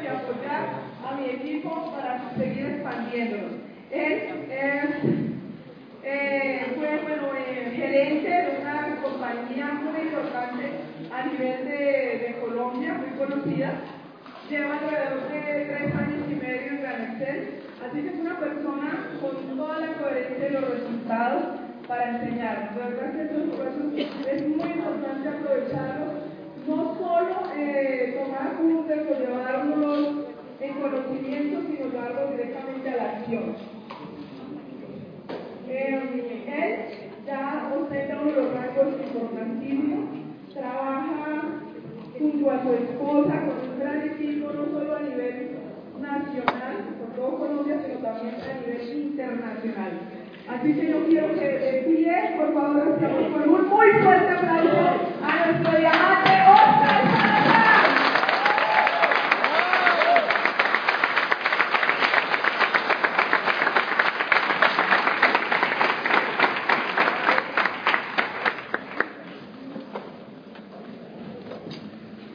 y apoyar a mi equipo para seguir expandiéndolo. Él eh, fue bueno, eh, gerente de una compañía muy importante a nivel de, Colombia, muy conocida. Lleva alrededor de tres años y medio en Gran así que es una persona con toda la coherencia de los resultados para enseñar. De verdad que eso, es muy importante aprovecharlo, no solo eh, tomar cursos o llevárnoslos en conocimiento, sino llevarlo directamente a la acción. Eh, él ya ostenta uno de los rangos importantísimos, trabaja junto a su esposa con un gran equipo, no solo a nivel nacional, por todo Colombia, sino también a nivel internacional. Así que yo quiero que de pie, por favor, estamos con un muy fuerte aplauso a nuestro diamante Oscar Salazar.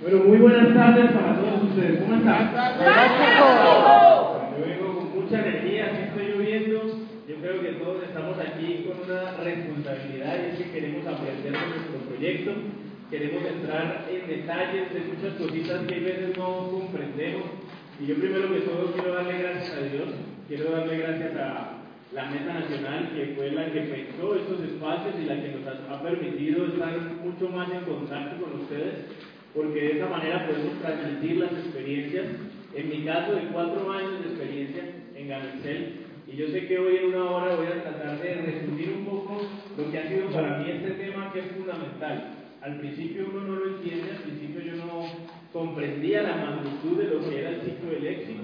Bueno, muy buenas tardes para todos ustedes. ¿Cómo están? Yo vengo con mucha energía, aquí estoy lloviendo. Yo creo que todos estamos aquí con una responsabilidad y es que queremos aprender de nuestro proyecto. Queremos entrar en detalles de muchas cositas que a veces no comprendemos. Y yo primero que todo quiero darle gracias a Dios, quiero darle gracias a la Meta Nacional, que fue la que pensó estos espacios y la que nos ha permitido estar mucho más en contacto con ustedes porque de esa manera podemos transmitir las experiencias. En mi caso, de cuatro años de experiencia en Gamexel, y yo sé que hoy en una hora voy a tratar de resumir un poco lo que ha sido para mí este tema que es fundamental. Al principio uno no lo entiende, al principio yo no comprendía la magnitud de lo que era el ciclo del éxito,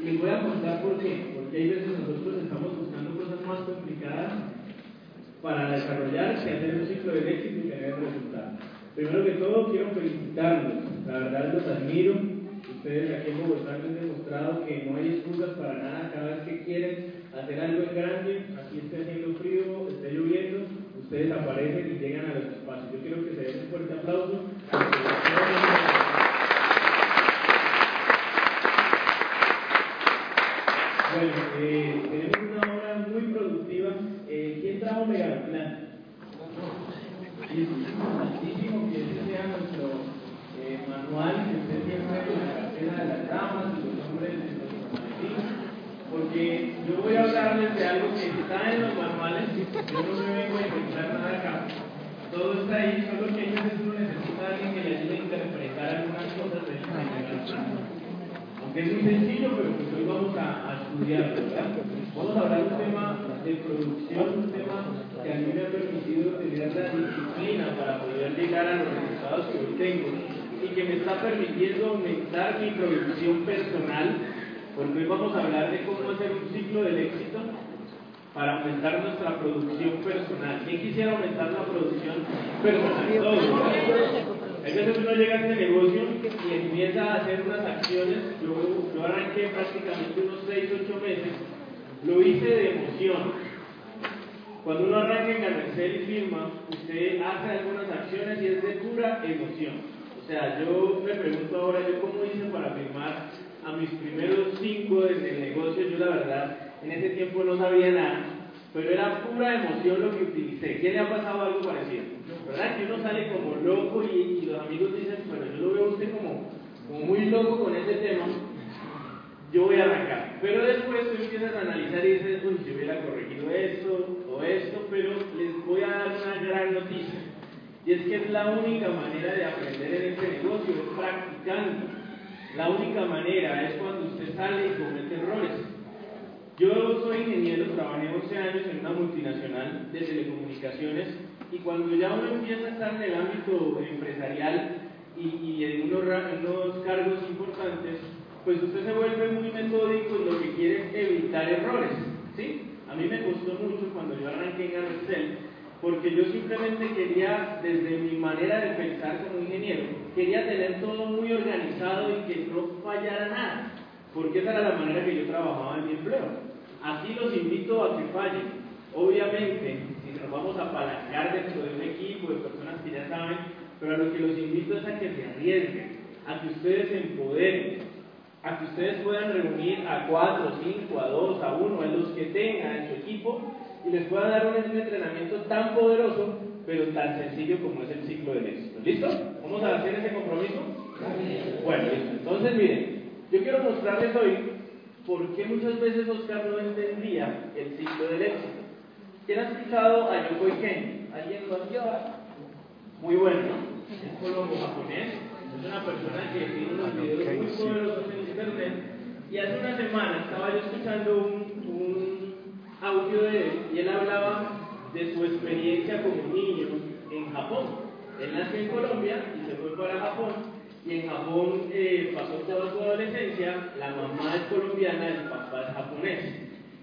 y les voy a contar por qué, porque hay veces nosotros estamos buscando cosas más complicadas para desarrollar que hacer un ciclo del éxito y tener resultados. Primero que todo, quiero felicitarlos. La verdad, los admiro. Ustedes aquí en Bogotá han demostrado que no hay excusas para nada. Cada vez que quieren hacer algo en grande, aquí esté haciendo frío, esté lloviendo, ustedes aparecen y llegan a los espacios. Yo quiero que se den un fuerte aplauso. Bueno, eh, tenemos una hora muy productiva. Eh, ¿Quién trajo Megaplan? Altísimo que ese sea nuestro eh, manual que usted siempre en la cartera de las damas y los hombres de nuestro maletín, porque yo voy a hablarles de algo que está en los manuales, yo no me vengo a inventar nada acá, todo está ahí, solo que a veces uno necesita alguien que le ayude a interpretar algunas cosas de aunque es muy sencillo, pero pues hoy vamos a, a estudiarlo, ¿verdad? Vamos a hablar de un tema de producción, un tema que a mí me ha permitido tener la disciplina para poder llegar a los resultados que hoy tengo y que me está permitiendo aumentar mi producción personal, porque hoy vamos a hablar de cómo hacer un ciclo del éxito para aumentar nuestra producción personal. ¿Quién quisiera aumentar la producción personal? Todos. Hay veces uno llega a este negocio y empieza a hacer unas acciones. Yo, yo arranqué prácticamente unos 6, 8 meses. Lo hice de emoción. Cuando uno arranca en Garcel y firma, usted hace algunas acciones y es de pura emoción. O sea, yo me pregunto ahora, ¿yo cómo hice para firmar a mis primeros 5 desde el negocio? Yo la verdad, en ese tiempo no sabía nada, pero era pura emoción lo que utilicé. ¿Quién le ha pasado algo parecido? ¿Verdad? Que uno sale como loco y, los amigos dicen, bueno, yo lo veo a usted como, muy loco con ese tema, yo voy a arrancar. Pero después tú empiezas a analizar y dices, uy, si hubiera corregido esto o esto, pero les voy a dar una gran noticia. Y es que es la única manera de aprender en este negocio, es practicando. La única manera es cuando usted sale y comete errores. Yo soy ingeniero, trabajé 11 años en una multinacional de telecomunicaciones y cuando ya uno empieza a estar en el ámbito empresarial y, y en, unos, cargos importantes, pues usted se vuelve muy metódico y lo que quiere es evitar errores. ¿sí? A mí me costó mucho cuando yo arranqué en Arcel, porque yo simplemente quería, desde mi manera de pensar como ingeniero, quería tener todo muy organizado y que no fallara nada, porque esa era la manera que yo trabajaba en mi empleo. Así los invito a que fallen. Obviamente, si nos vamos a apalancar dentro de un equipo de personas que ya saben, pero a lo que los invito es a que se arriesguen, a que ustedes se empoderen. a que ustedes puedan reunir a cuatro, cinco, a dos, a uno, a los que tengan en su equipo y les pueda dar un entrenamiento tan poderoso, pero tan sencillo como es el ciclo del éxito. ¿Listo? ¿Vamos a hacer ese compromiso? Bueno, listo. Entonces, miren, yo quiero mostrarles hoy por qué muchas veces Oscar no entendía el ciclo del éxito. ¿Quién ha escuchado a Yoko Ken? ¿Alguien lo ha Muy bueno, ¿no? Es colombo japonés. Es una persona que tiene unos videos muy poderosos en internet. Y hace una semana estaba yo escuchando un, un audio de él y él hablaba de su experiencia como niño en Japón. Él nació en Colombia y se fue para Japón y en Japón eh, pasó toda su adolescencia, la mamá es colombiana, el papá es japonés.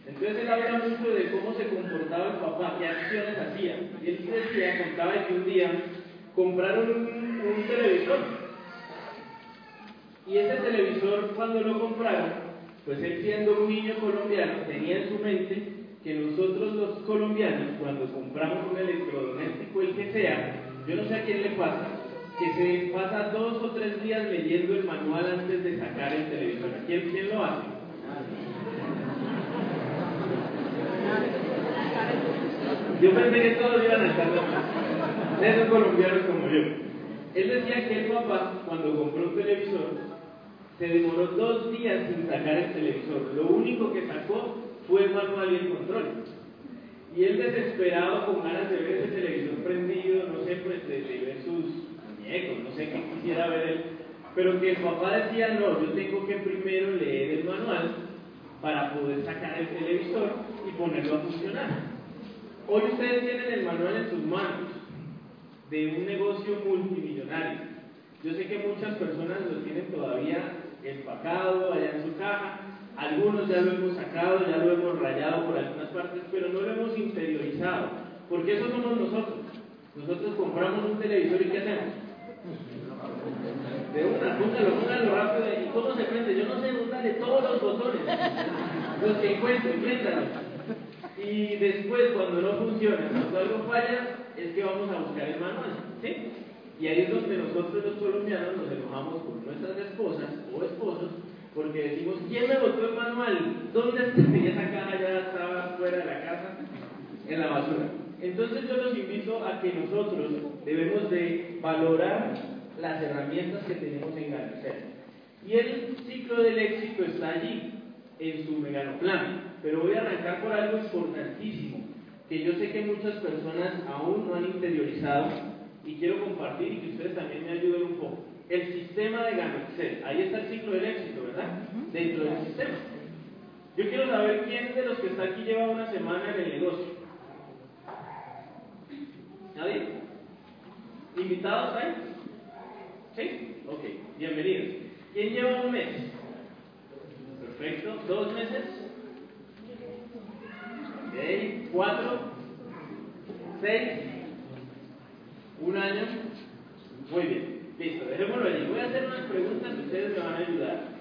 Entonces él habla mucho de cómo se comportaba el papá, qué acciones hacía. Y él decía, contaba que un día compraron un, un televisor. Y ese televisor cuando lo compraron, pues él siendo un niño colombiano tenía en su mente que nosotros los colombianos, cuando compramos un electrodoméstico, el que sea, yo no sé a quién le pasa, que se pasa dos o tres días leyendo el manual antes de sacar el televisor. ¿Quién, quién lo hace? Yo pensé que todos iban a estar de esos colombianos como yo. Él decía que el papá, cuando compró un televisor, se demoró dos días sin sacar el televisor. Lo único que sacó fue el manual y el control. Y él desesperado, con ganas de ver ese televisor prendido, no sé, pues de, ver sus muñecos, no sé qué quisiera ver él, pero que el papá decía, no, yo tengo que primero leer el manual para poder sacar el televisor y ponerlo a funcionar. Hoy ustedes tienen el manual en sus manos de un negocio multimillonario. Yo sé que muchas personas lo tienen todavía empacado allá en su caja, algunos ya lo hemos sacado, ya lo hemos rayado por algunas partes, pero no lo hemos interiorizado, porque eso somos nosotros. Nosotros compramos un televisor y ¿qué hacemos? De una, póngalo, póngalo rápido. ¿Y cómo se prende? Yo no sé, de todos los botones. Los que encuentren, préndalos. Y después, cuando no funciona, cuando algo falla, es que vamos a buscar el manual. ¿Sí? Y ahí es donde nosotros los colombianos nos enojamos con nuestras esposas o esposos porque decimos, ¿quién me botó el manual? ¿Dónde está? Y esa caja ya estaba fuera de la casa, en la basura. Entonces yo los invito a que nosotros debemos de valorar las herramientas que tenemos en Ganacer. Y el ciclo del éxito está allí, en su plan. Pero voy a arrancar por algo importantísimo, que yo sé que muchas personas aún no han interiorizado y quiero compartir y que ustedes también me ayuden un poco el sistema de Gamerset. Ahí está el ciclo del éxito, ¿verdad? Dentro del sistema. Yo quiero saber quién de los que está aquí lleva una semana en el negocio. ¿Nadie? ¿Invitados ahí? ¿Sí? Ok, bienvenidos. ¿Quién lleva un mes? Perfecto. ¿Dos meses? Ok, ¿cuatro? ¿Seis? ¿Un año? Muy bien. Listo, dejémoslo allí. Voy a hacer unas preguntas que ustedes me van a ayudar.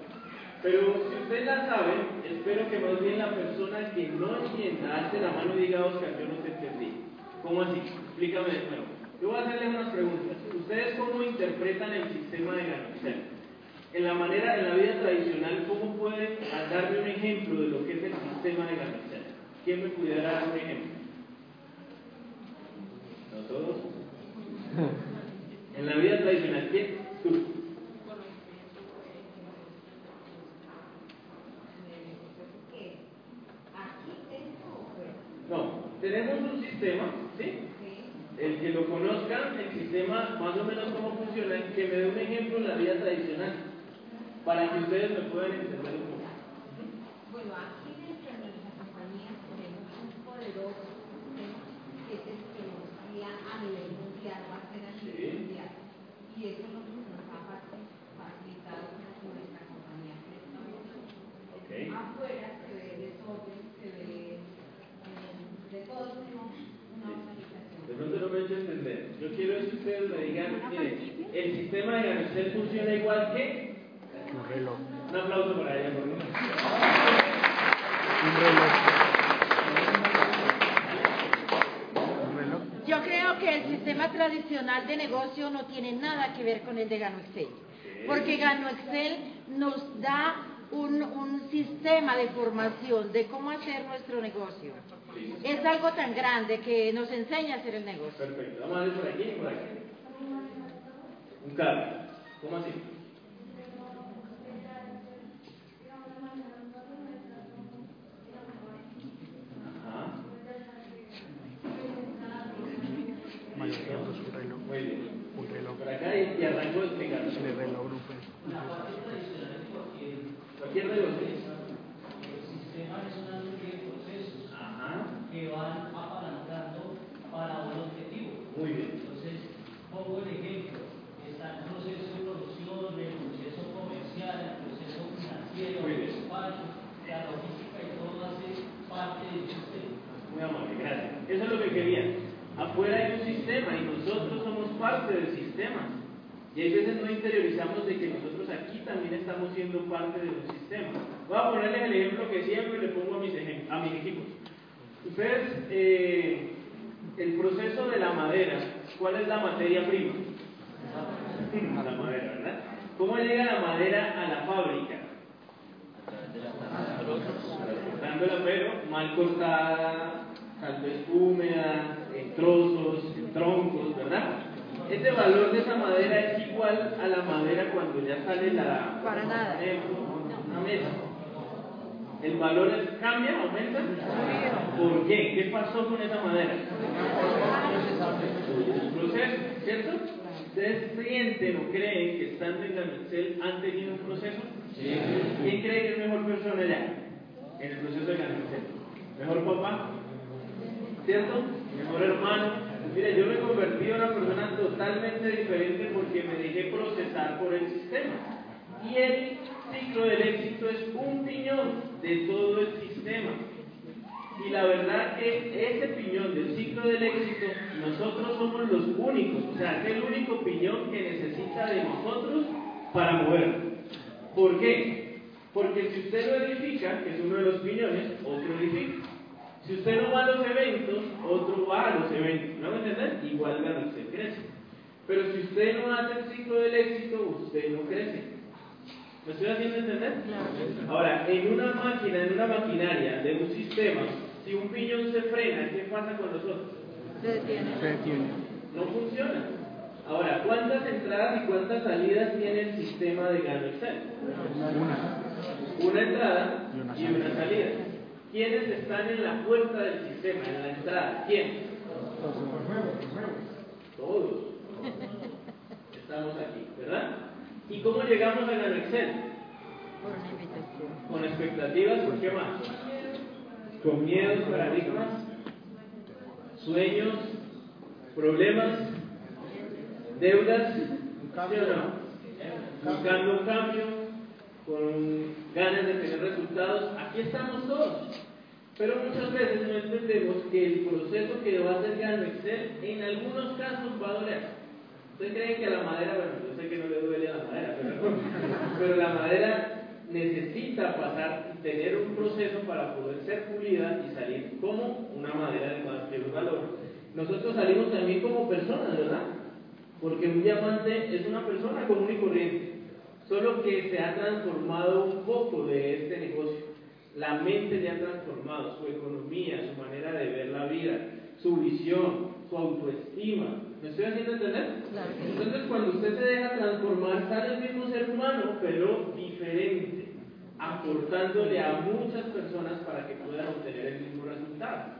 Pero si ustedes las saben, espero que más bien la persona que no entienda alce la mano y diga, Oscar, yo no te entendí. ¿Cómo así? Explícame de nuevo. Yo voy a hacerles unas preguntas. ¿Ustedes cómo interpretan el sistema de ganancia? En la manera, en la vida tradicional, ¿cómo pueden darme un ejemplo de lo que es el sistema de ganancia? ¿Quién me pudiera dar un ejemplo? ¿No todos? En la vida tradicional, ¿qué? Tú. No, tenemos un sistema, ¿sí? El que lo conozcan, el sistema más o menos cómo funciona, que me dé un ejemplo en la vida tradicional, para que ustedes me puedan entender un poco. Bueno, aquí dentro de nuestra compañía tenemos un poderoso sistema que es el que nos guía a nivel mundial, va a ser a nivel mundial y eso es lo que nos ha facilitado nuestra compañía okay. Afuera se ve desorden, se ve eh, de todo una organización. De pronto no me he hecho entender. Yo quiero que ustedes me digan, mire, el sistema de Ganacel funciona igual que un reloj. Un aplauso para ella, por favor. Un reloj. Yo creo que el sistema tradicional de negocio no tiene nada que ver con el de Ganuxel. Porque Gano Excel nos da un, un sistema de formación de cómo hacer nuestro negocio. Es algo tan grande que nos enseña a hacer el negocio. Perfecto. Vamos a ver por aquí y por aquí. Un carro. ¿Cómo así? Ajá. Muy bien. Por acá y, y arrancó explicando. Cualquier reloj. El sistema es una serie de procesos Ajá. que van apalancando para un objetivo. Muy bien. Entonces, pongo el ejemplo. Está el proceso de producción, el proceso comercial, el proceso financiero, Muy el bien. despacho, la logística y todo hace parte del sistema. Muy amable, gracias. Eso es lo que quería. Afuera hay un sistema y nosotros somos parte del sistema. Y hay veces no interiorizamos de que nosotros aquí también estamos siendo parte de un sistema. Voy a ponerles el ejemplo que siempre le pongo a mis, a mis equipos. Ustedes, eh, el proceso de la madera, ¿cuál es la materia prima? La madera, ¿verdad? ¿Cómo llega la madera a la fábrica? cortándola pero mal cortada, tal vez húmeda, en trozos, en troncos, ¿verdad? Este valor de esa madera es igual a la madera cuando ya sale la... Para nada. una mesa. ¿El valor es- cambia, aumenta? ¿Por qué? ¿Qué pasó con esa madera? Un proceso, ¿cierto? ¿Ustedes sienten o creen que estando en Gamexel han tenido un proceso? ¿Quién cree que es mejor persona ya? En el proceso de Gamexel. ¿Mejor papá? ¿Cierto? Mejor hermano. Mira, yo me he convertido en una persona totalmente diferente porque me dejé procesar por el sistema. Y el ciclo del éxito es un piñón de todo el sistema. Y la verdad que ese piñón del ciclo del éxito, nosotros somos los únicos, o sea, es el único piñón que necesita de nosotros para moverlo. ¿Por qué? Porque si usted lo edifica, que es uno de los piñones, otro edifica. Si usted no va a los eventos, otro va a los eventos. ¿No me entienden? Igual gana, usted crece. Pero si usted no hace el ciclo del éxito, usted no crece. ¿Me estoy haciendo entender? Ahora, en una máquina, en una maquinaria de un sistema, si un piñón se frena, ¿qué pasa con nosotros? Se detiene. No funciona. Ahora, ¿cuántas entradas y cuántas salidas tiene el sistema de Gano Excel? Una entrada y una salida. ¿Quiénes están en la puerta del sistema, en la entrada? ¿Quién? Todos. Estamos aquí, ¿verdad? ¿Y cómo llegamos a Gano Excel? Con expectativas, ¿por qué más? Con miedos, paradigmas, sueños, problemas, deudas, ¿sí o no? Buscando un cambio, con ganas de tener resultados. Aquí estamos todos. Pero muchas veces no entendemos que el proceso que va a hacer Gano Excel en algunos casos va a doler. ¿Ustedes creen que a la madera, bueno, yo sé que no le duele a la madera, pero, pero la madera necesita pasar tener un proceso para poder ser pulida y salir como una madera de cualquier valor. Nosotros salimos también como personas, ¿verdad? Porque un diamante es una persona común y corriente, solo que se ha transformado un poco de este negocio. La mente le ha transformado, su economía, su manera de ver la vida, su visión, su autoestima. ¿Me estoy haciendo entender? Claro. Entonces, cuando usted se deja transformar, sale el mismo ser humano, pero diferente, aportándole a muchas personas para que puedan obtener el mismo resultado.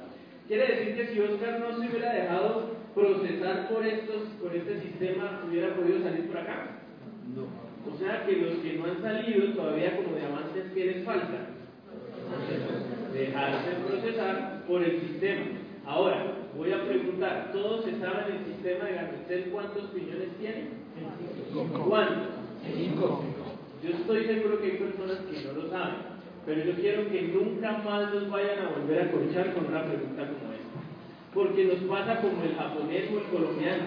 Quiere decir que si Oscar no se hubiera dejado procesar por, estos, por este sistema, hubiera podido salir por acá. O sea que los que no han salido todavía como diamantes, ¿qué les falta? Dejarse procesar por el sistema. Ahora, voy a preguntar, ¿todos saben el sistema de Garcet cuántos piñones tiene? ¿Cuántos? Yo estoy seguro que hay personas que no lo saben, pero yo quiero que nunca más los vayan a volver a corchar con una pregunta como esta. Porque nos pasa como el japonés o el colombiano.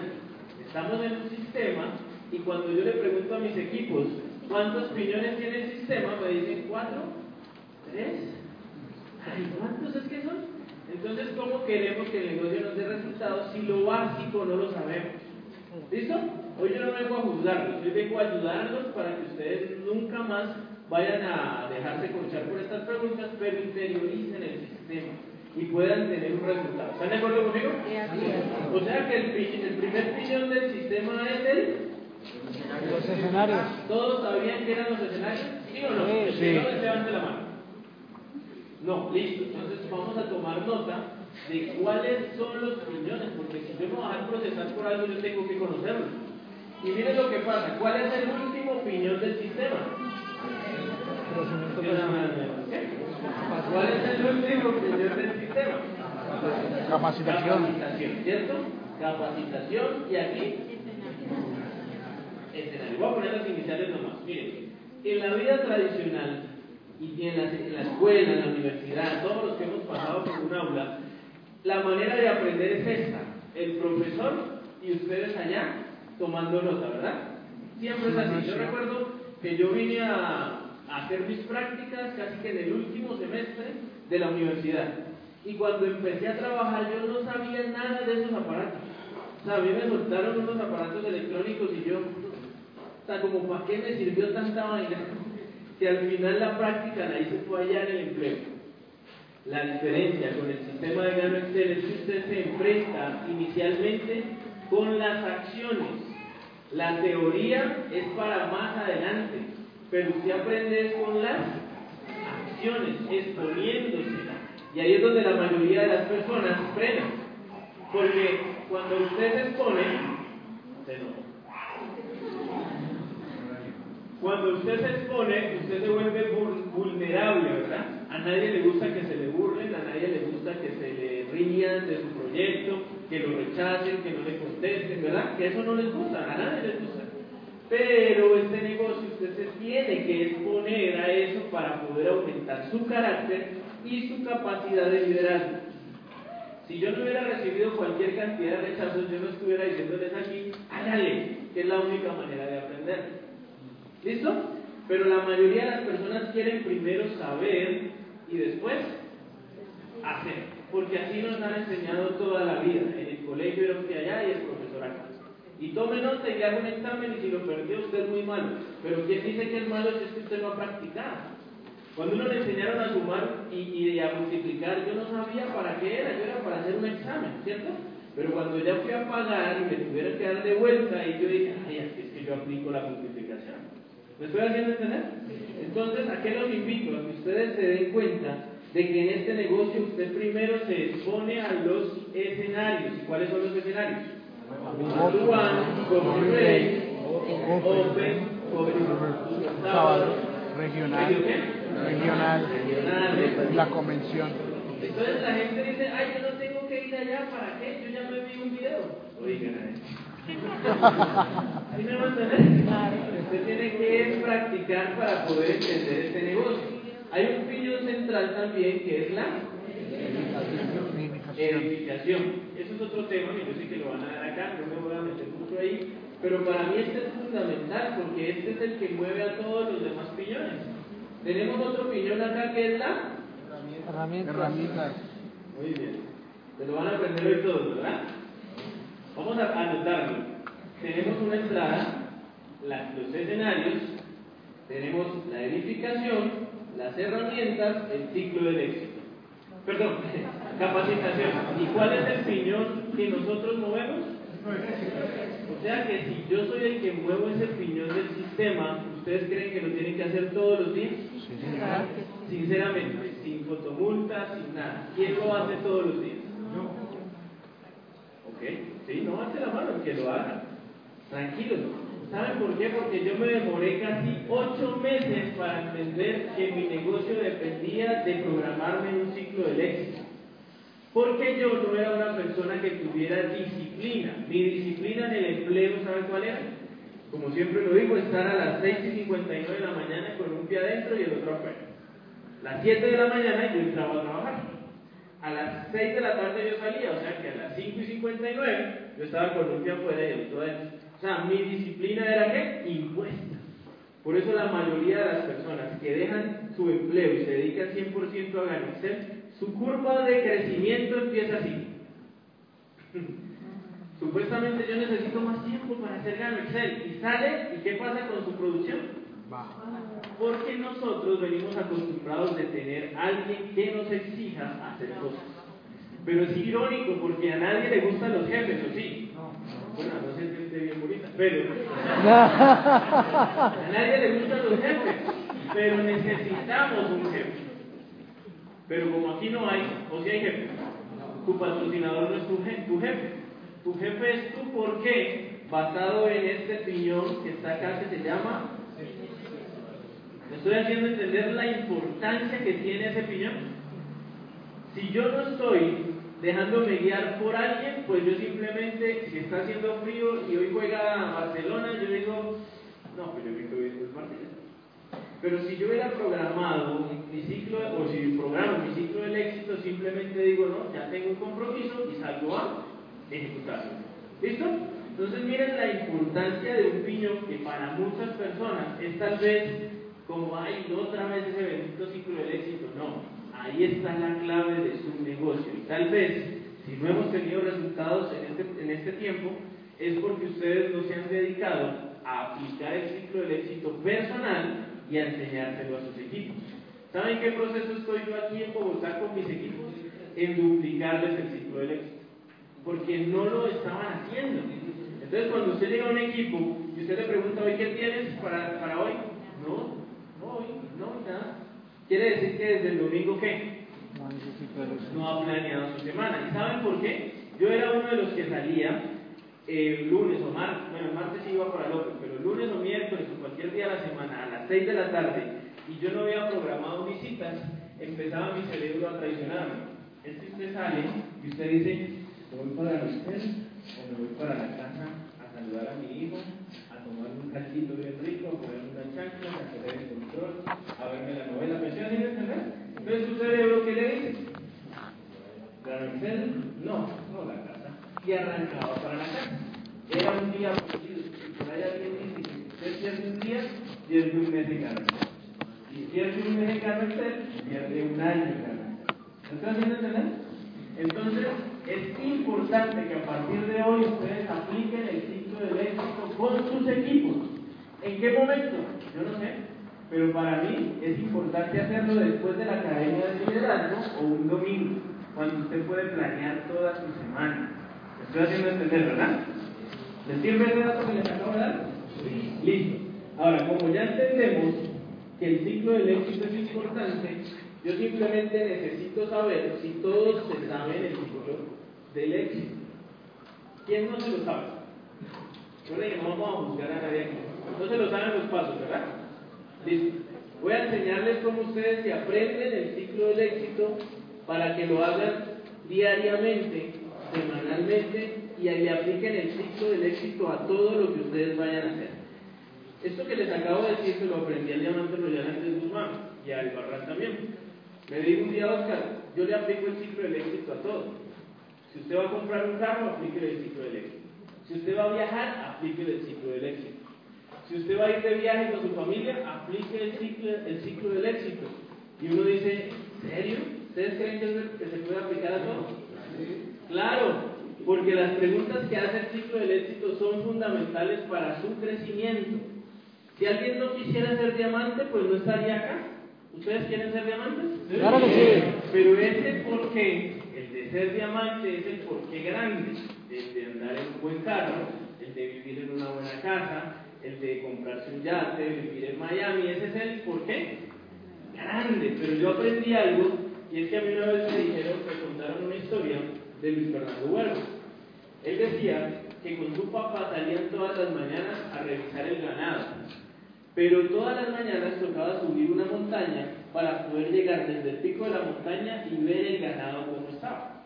Estamos en un sistema y cuando yo le pregunto a mis equipos cuántos piñones tiene el sistema, me dicen cuatro, tres. Ay, ¿cuántos es que son? Entonces, ¿cómo queremos que el negocio nos dé resultados si lo básico no lo sabemos? ¿Listo? Hoy yo no vengo a juzgarlos, hoy vengo a ayudarlos para que ustedes nunca más vayan a dejarse conchar por estas preguntas, pero interioricen el sistema y puedan tener un resultado. ¿Están de acuerdo conmigo? O sea que el, el primer piñón del sistema es el... Los escenarios. ¿Todos sabían que eran los escenarios? ¿Sí o no? Sí. Que levante la mano. No, listo. Entonces vamos a tomar nota de cuáles son los piñones, porque si yo me voy a procesar por algo, yo tengo que conocerlo. Y miren lo que pasa. ¿Cuál es el último piñón del sistema? ¿Cuál es el último piñón del sistema? Capacitación. Capacitación, ¿cierto? Capacitación y aquí escenario. Voy a poner las iniciales nomás. Miren, en la vida tradicional y en la, escuela, en la universidad, todos los que hemos pasado por un aula, la manera de aprender es esta. El profesor y ustedes allá tomando nota, ¿verdad? Siempre es así. Yo recuerdo que yo vine a, a hacer mis prácticas casi que en el último semestre de la universidad. Y cuando empecé a trabajar yo no sabía nada de esos aparatos. O sea, a mí me soltaron unos aparatos electrónicos y yo, sea, como para qué me sirvió tanta vaina, que al final la práctica la hice fue allá en el empleo. La diferencia con el sistema de Gano Excel es que usted se enfrenta inicialmente con las acciones. La teoría es para más adelante, pero usted aprende con las acciones, exponiéndose. Y ahí es donde la mayoría de las personas frenan. Porque cuando usted se expone, se enoja. Cuando usted se expone, usted se vuelve vulnerable, ¿verdad? A nadie le gusta que se le burlen, a nadie le gusta que se le rían de su proyecto, que lo rechacen, que no le contesten, ¿verdad? Que eso no les gusta, a nadie les gusta. Pero este negocio usted se tiene que exponer a eso para poder aumentar su carácter y su capacidad de liderazgo. Si yo no hubiera recibido cualquier cantidad de rechazos, yo no estuviera diciéndoles aquí, hágale, que es la única manera de aprender. ¿Listo? Pero la mayoría de las personas quieren primero saber y después hacer. Porque así nos han enseñado toda la vida. En el colegio era usted allá y el profesor acá. Y tome nota y haga un examen y si lo perdió usted es muy malo. Pero quien dice que es malo es que usted no ha practicado. Cuando uno le enseñaron a sumar y, a multiplicar, yo no sabía para qué era, yo era para hacer un examen, ¿cierto? Pero cuando ya fui a pagar y me tuvieron que dar de vuelta, y yo dije, ay, es que yo aplico la multiplicación. ¿Me estoy haciendo entender? Entonces, ¿a qué los invito? A que ustedes se den cuenta de que en este negocio usted primero se expone a los escenarios. ¿Y cuáles son los escenarios? One, Coffee Break, Open, Sábado, regional, Regional. la convención. Entonces la gente dice, ay, yo no tengo que ir allá, ¿para qué? Yo ya me vi un video. Oigan, ¿sí me? Usted tiene que practicar para poder entender este negocio. Hay un piñón central también que es la edificación. Eso es otro tema que yo sé que lo van a dar acá, no me voy a meter mucho ahí, pero para mí este es fundamental porque este es el que mueve a todos los demás piñones. Tenemos otro piñón acá que es la Herramientas. muy bien. Se lo van a aprender hoy todos, ¿verdad? Vamos a anotarlo. Tenemos una entrada, la- los escenarios, tenemos la edificación, las herramientas, el ciclo del éxito. Perdón, capacitación. ¿Y cuál es el piñón que nosotros movemos? O sea que si yo soy el que muevo ese piñón del sistema, ¿ustedes creen que lo tienen que hacer todos los días? Sinceramente, sin fotomultas, sin nada. ¿Quién lo hace todos los días? ¿Ok? Sí, no hace la mano que lo haga. Tranquilos. ¿Saben por qué? Porque yo me demoré casi ocho meses para entender que mi negocio dependía de programarme en un ciclo del éxito. Porque yo no era una persona que tuviera disciplina. Mi disciplina en el empleo, ¿saben cuál era? Como siempre lo digo, estar a las 6 y 59 de la mañana con un pie adentro y el otro afuera. Las 7 de la mañana yo entraba a trabajar. A las 6 de la tarde yo salía, o sea que a las 5 y 59 yo estaba con un pie afuera y el otro adentro. O sea, mi disciplina era qué? Impuesta. Por eso la mayoría de las personas que dejan su empleo y se dedican 100% a ganar, su curva de crecimiento empieza así. Supuestamente yo necesito más tiempo para hacer Gano Excel. Y sale, ¿y qué pasa con su producción? Baja. Porque nosotros venimos acostumbrados de tener alguien que nos exija hacer cosas. Pero es irónico porque a nadie le gustan los jefes, ¿o sí? Bueno, no sé si esté bien bonita, pero a nadie le gustan los jefes, pero necesitamos un jefe. Pero como aquí no hay, o si hay jefe, tu patrocinador no es tu, je- tu jefe. Tu jefe es tu por qué, basado en este piñón que está acá que se llama. ¿Me estoy haciendo entender la importancia que tiene ese piñón? Si yo no estoy dejándome guiar por alguien, pues yo simplemente, si está haciendo frío y hoy juega Barcelona, yo digo, no, pues yo creo que es Barcelona. Pero si yo hubiera programado mi ciclo, o si programo mi ciclo del éxito, simplemente digo, no, ya tengo un compromiso y salgo a ejecutarlo. ¿Listo? Entonces miren la importancia de un piñón que para muchas personas es tal vez como, ay, otra vez ese bendito ciclo del éxito. No, ahí está la clave de su negocio. Y tal vez, si no hemos tenido resultados en este, en este tiempo, es porque ustedes no se han dedicado a aplicar el ciclo del éxito personal y a enseñárselo a sus equipos. ¿Saben qué proceso estoy yo aquí en Bogotá con mis equipos? En duplicarles el ciclo del éxito. Porque no lo estaban haciendo. Entonces, cuando usted llega a un equipo y usted le pregunta, hoy, ¿qué tienes para, para hoy? No, hoy, no, nada. Quiere decir que desde el domingo, ¿qué? No el ha planeado su semana. ¿Y saben por qué? Yo era uno de los que salía eh, lunes o martes, bueno, martes iba para López, pero lunes o miércoles o cualquier día de la semana a las 6 de la tarde y yo no había programado mis citas, empezaba mi cerebro a traicionarme. Es que usted sale y usted dice, ¿me voy para el hotel o me voy para la casa a saludar a mi hijo, a tomar un caldito bien rico, a hacer el control, a verme la novela? ¿Me haciendo entender? Entonces su cerebro, ¿qué le dice? Garcel, no, no la casa. Y arrancaba para la casa. Era un día perdido. Por ahí alguien dice que usted pierde un día, pierde un mes de carretera. Si pierde un mes de carretera, pierde un año de carretera. ¿Me están entender? Entonces, es importante que a partir de hoy ustedes apliquen el ciclo del éxito con sus equipos. ¿En qué momento? Yo no sé. Pero para mí es importante hacerlo después de la academia de liderazgo o un domingo, cuando usted puede planear toda su semana. ¿Me estoy haciendo entender, verdad? ¿Les sirve ese dato que les acabo de dar? Listo. Ahora, como ya entendemos que el ciclo del éxito es importante, yo simplemente necesito saber si todos se saben el ciclo del éxito. ¿Quién no se lo sabe? Recuerden que no vamos a juzgar a nadie aquí. No se lo saben los pasos, ¿verdad? Voy a enseñarles cómo ustedes se aprenden el ciclo del éxito para que lo hagan diariamente, semanalmente y le apliquen el ciclo del éxito a todo lo que ustedes vayan a hacer. Esto que les acabo de decir se lo aprendí al diamante royal antes Guzmán y al Barran también. Me dijo un día, Oscar, yo le aplico el ciclo del éxito a todo. Si usted va a comprar un carro, aplique el ciclo del éxito. Si usted va a viajar, aplique el ciclo del éxito. Si usted va a ir de viaje con su familia, aplique el ciclo, el ciclo del éxito. Y uno dice, ¿en serio? ¿Ustedes creen que se puede aplicar a todo? Claro, porque las preguntas que hace el ciclo del éxito son fundamentales para su crecimiento. Si alguien no quisiera ser diamante, pues no estaría acá. ¿Ustedes quieren ser diamantes? Claro que sí. Pero ese porqué, el de ser diamante, es el porqué grande. El de andar en un buen carro, el de vivir en una buena casa, el de comprarse un yate, vivir en Miami. Ese es el porqué grande. Pero yo aprendí algo, y es que a mí una vez me dijeron, me contaron una historia de Luis Fernando Huerta. Él decía que con su papá salían todas las mañanas a revisar el ganado. Pero todas las mañanas tocaba subir una montaña para poder llegar desde el pico de la montaña y ver el ganado como estaba.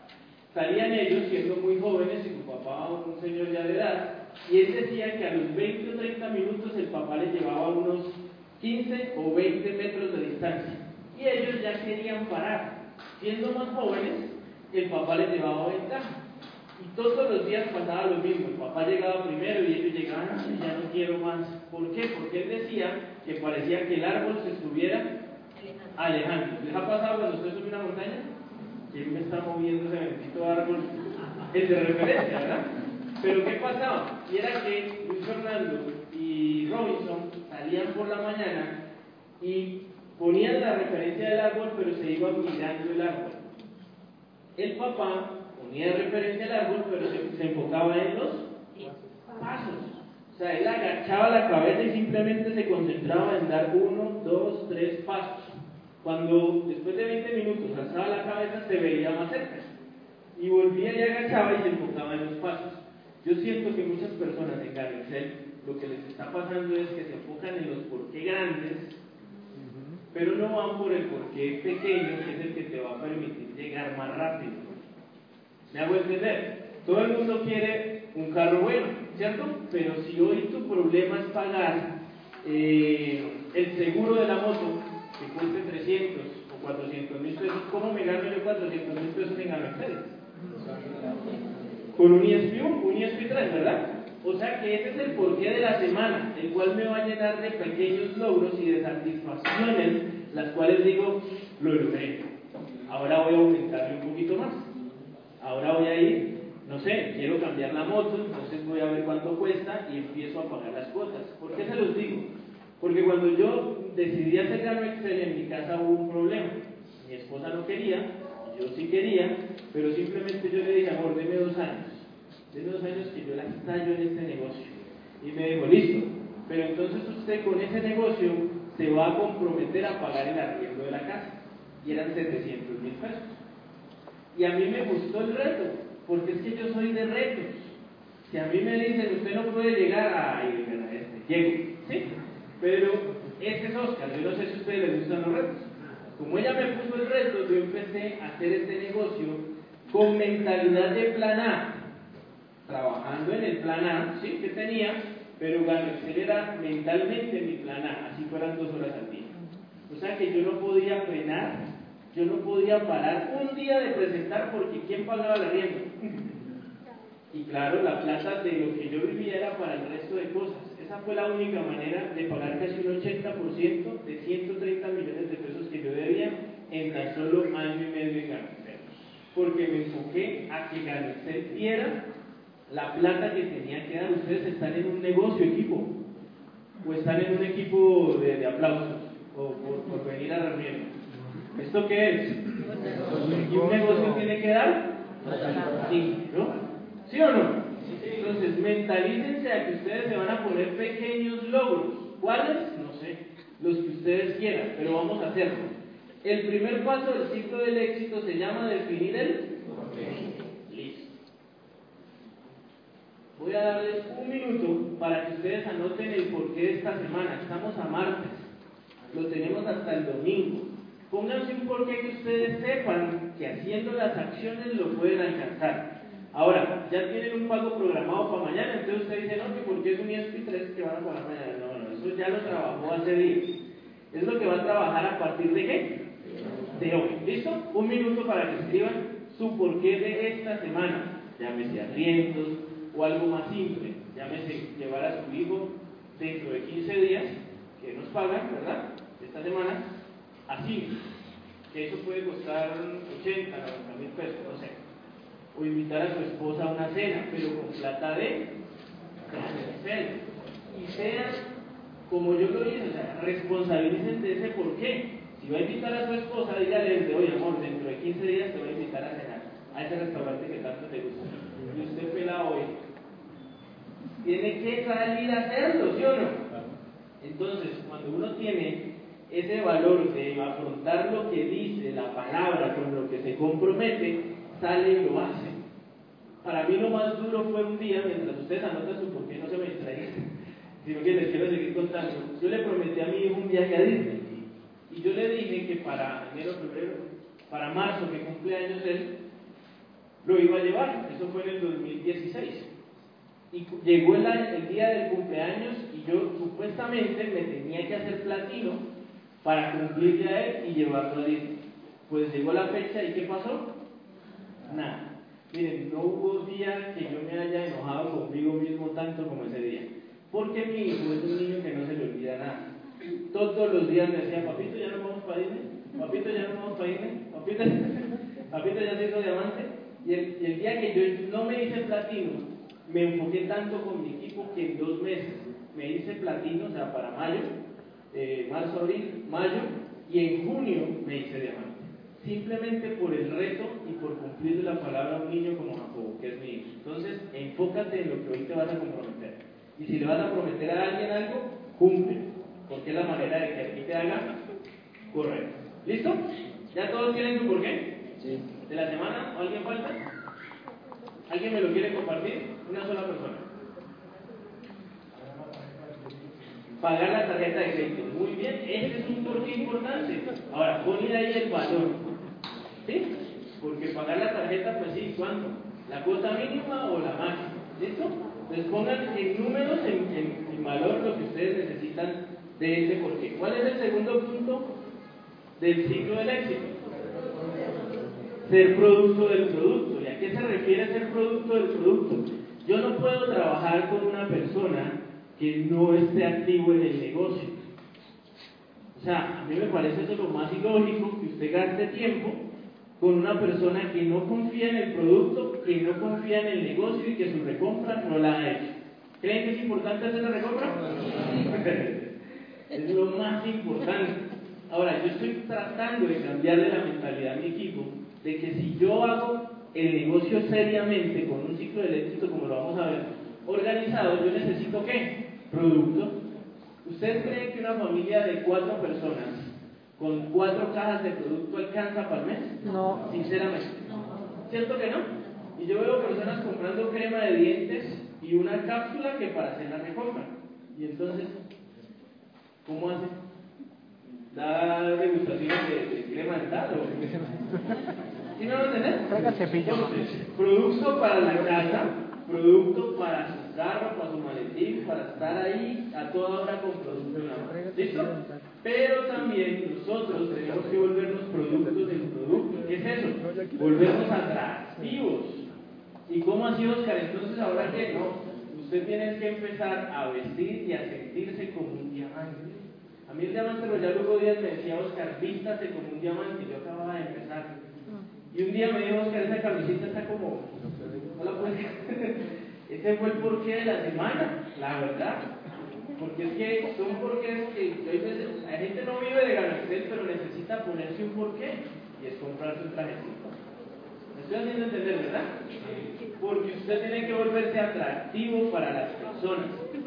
Salían ellos siendo muy jóvenes y su papá un señor ya de edad, y él decía que a los 20 o 30 minutos el papá les llevaba unos 15 o 20 metros de distancia. Y ellos ya querían parar. Siendo más jóvenes, el papá les llevaba ventaja. Y todos los días pasaba lo mismo. El papá llegaba primero y ellos llegaban, "Ay, ya no quiero más. ¿Por qué? Porque él decía que parecía que el árbol se estuviera alejando. ¿Les ha pasado cuando usted sube una montaña? ¿Quién me está moviendo ese bendito árbol? El de referencia, ¿verdad? Pero ¿qué pasaba? Y era que Luis Fernando y Robinson salían por la mañana y ponían la referencia del árbol, pero se iban mirando el árbol. El papá ponía referencia al árbol, pero se, se enfocaba en los pasos. O sea, él agachaba la cabeza y simplemente se concentraba en dar uno, dos, tres pasos. Cuando después de 20 minutos alzaba la cabeza, se veía más cerca. Y volvía y agachaba y se enfocaba en los pasos. Yo siento que muchas personas en Carrusel lo que les está pasando es que se enfocan en los por qué grandes, pero no van por el por qué pequeño, que es el que te va a permitir llegar más rápido. ¿Me hago entender? Todo el mundo quiere un carro bueno, ¿cierto? Pero si hoy tu problema es pagar eh, el seguro de la moto, que cueste 300 o 400 mil pesos, ¿cómo me gano yo 400 mil pesos en Mercedes? Con un ESP1, un ESP3, ¿verdad? O sea que ese es el porqué de la semana, el cual me va a llenar de pequeños logros y de satisfacciones, las cuales digo, lo logré. Ahora voy a aumentarle un poquito más. Ahora voy a ir, no sé, quiero cambiar la moto, entonces voy a ver cuánto cuesta y empiezo a pagar las cuotas. ¿Por qué se los digo? Porque cuando yo decidí hacer Gano Excel en mi casa hubo un problema. Mi esposa no quería, yo sí quería, pero simplemente yo le dije, amor, deme dos años. Deme dos años que yo la estallo en este negocio. Y me dijo, listo, pero entonces usted con ese negocio se va a comprometer a pagar el arriendo de la casa. Y eran 700 mil pesos. Y a mí me gustó el reto, porque es que yo soy de retos. Si a mí me dicen, usted no puede llegar a, a este, llego, ¿sí? Pero ese es Oscar, yo no sé si a ustedes les gustan los retos. Como ella me puso el reto, yo empecé a hacer este negocio con mentalidad de plan A, trabajando en el plan A, ¿sí? Que tenía, pero Excel era mentalmente mi plan A, así fueran dos horas al día. O sea que yo no podía frenar, yo no podía parar un día de presentar porque ¿quién pagaba la rienda? Y claro, la plata de lo que yo vivía era para el resto de cosas. Esa fue la única manera de pagar casi un 80% de 130 millones de pesos debía en tan solo año y medio en García. Porque me enfoqué a que García diera la plata que tenía que dar. Ustedes están en un negocio, equipo, o están en un equipo de, aplausos, o por, venir a reunirnos. ¿Esto qué es? ¿Y un negocio tiene que dar? Sí, ¿no? ¿Sí o no? Entonces, mentalícense a que ustedes se van a poner pequeños logros. ¿Cuáles? No sé. Los que ustedes quieran, pero vamos a hacerlo. El primer paso del ciclo del éxito se llama definir el listo. Voy a darles un minuto para que ustedes anoten el porqué de esta semana. Estamos a martes. Lo tenemos hasta el domingo. Pónganse un porqué que ustedes sepan que haciendo las acciones lo pueden alcanzar. Ahora, ya tienen un pago programado para mañana, entonces usted dice, no, que porque es un ESP3 que van a pagar mañana. No, no, eso ya lo trabajó hace días. Es lo que va a trabajar a partir de qué? De hoy. ¿Listo? Un minuto para que escriban su porqué de esta semana. Llámese arriendos o algo más simple. Llámese llevar a su hijo dentro de 15 días, que nos pagan, ¿verdad? Esta semana, así. Que eso puede costar 80, 90 mil pesos, no sé o invitar a su esposa a una cena, pero con plata de. Y sean, como yo lo hice, o sea, responsabilícense de ese por qué. Si va a invitar a su esposa, dígale desde hoy, amor, dentro de 15 días te voy a invitar a cenar a ese restaurante que tanto te gusta. Y usted pela hoy. Tiene que salir a hacerlo, ¿sí o no? Entonces, cuando uno tiene ese valor de afrontar lo que dice la palabra con lo que se compromete, sale y lo hace. Para mí lo más duro fue un día, mientras ustedes anotan su por qué no se me distraigan, sino que les quiero seguir contando. Yo le prometí a mi hijo un viaje a Disney. Y yo le dije que para enero, febrero, para marzo, que cumpleaños él, lo iba a llevar. Eso fue en el 2016. Y llegó el, día del cumpleaños y yo supuestamente me tenía que hacer platino para cumplirle a él y llevarlo a Disney. Pues llegó la fecha y ¿qué pasó? Nada. Miren, no hubo día que yo me haya enojado conmigo mismo tanto como ese día. Porque mi hijo es un niño que no se le olvida nada. Todos los días me decía, papito, ya no vamos para Disney, papito, ya no vamos para Disney, papito, papito ya se hizo diamante. Y el, día que yo no me hice platino, me enfoqué tanto con mi equipo que en dos meses me hice platino, o sea, para mayo, eh, marzo, abril, mayo, y en junio me hice diamante. Simplemente por el reto y por cumplir la palabra a un niño como Jacobo, que es mi hijo. Entonces, enfócate en lo que hoy te vas a comprometer. Y si le vas a prometer a alguien algo, cumple, porque es la manera de que a ti te haga correcto. ¿Listo? ¿Ya todos tienen su porqué? Sí. ¿De la semana? ¿O alguien falta? ¿Alguien me lo quiere compartir? Una sola persona. Pagar la tarjeta de crédito. Muy bien, ese es un porqué importante. Ahora, ponle ahí el valor. ¿Sí? Porque pagar la tarjeta, pues sí, ¿cuánto? ¿La cuota mínima o la máxima? ¿Listo? Entonces pongan en números, en, en, en valor, lo que ustedes necesitan de ese porqué. ¿Cuál es el segundo punto del ciclo del éxito? Ser producto del producto. ¿Y a qué se refiere ser producto del producto? Yo no puedo trabajar con una persona que no esté activo en el negocio. O sea, a mí me parece eso lo más ilógico, que usted gaste tiempo con una persona que no confía en el producto, que no confía en el negocio y que su recompra no la ha hecho. ¿Creen que es importante hacer la recompra? es lo más importante. Ahora, yo estoy tratando de cambiarle la mentalidad a mi equipo de que si yo hago el negocio seriamente con un ciclo del éxito, como lo vamos a ver, organizado, yo necesito qué? Producto. ¿Ustedes creen que una familia de cuatro personas con cuatro cajas de producto alcanza para el mes? No. Sinceramente. ¿Cierto que no? Y yo veo personas comprando crema de dientes y una cápsula que para hacer la recompra. Y entonces, ¿cómo hacen? ¿Da degustaciones de, de crema dental o ¿Sí me van a entender? Entonces, producto para la casa, producto para su carro, para su maletín, para estar ahí a toda hora con producto en la mano. ¿Listo? Pero también nosotros tenemos que volvernos productos del producto. ¿Qué es eso? Volvernos atractivos. ¿Y cómo ha sido Oscar? Entonces, ahora que no, usted tiene que empezar a vestir y a sentirse como un diamante. A mí el diamante Royal Hugo Díaz me decía, Oscar, vístase como un diamante. Yo acababa de empezar. Y un día me dijo, Oscar, esa camiseta está como... No la puedes... Ese fue el porqué de la semana, la verdad. Porque es que son porqués que hay veces, la gente no vive de ganancias, pero necesita ponerse un porqué y es comprarse un trajecito. ¿Me estoy haciendo entender, verdad? Porque usted tiene que volverse atractivo para las personas,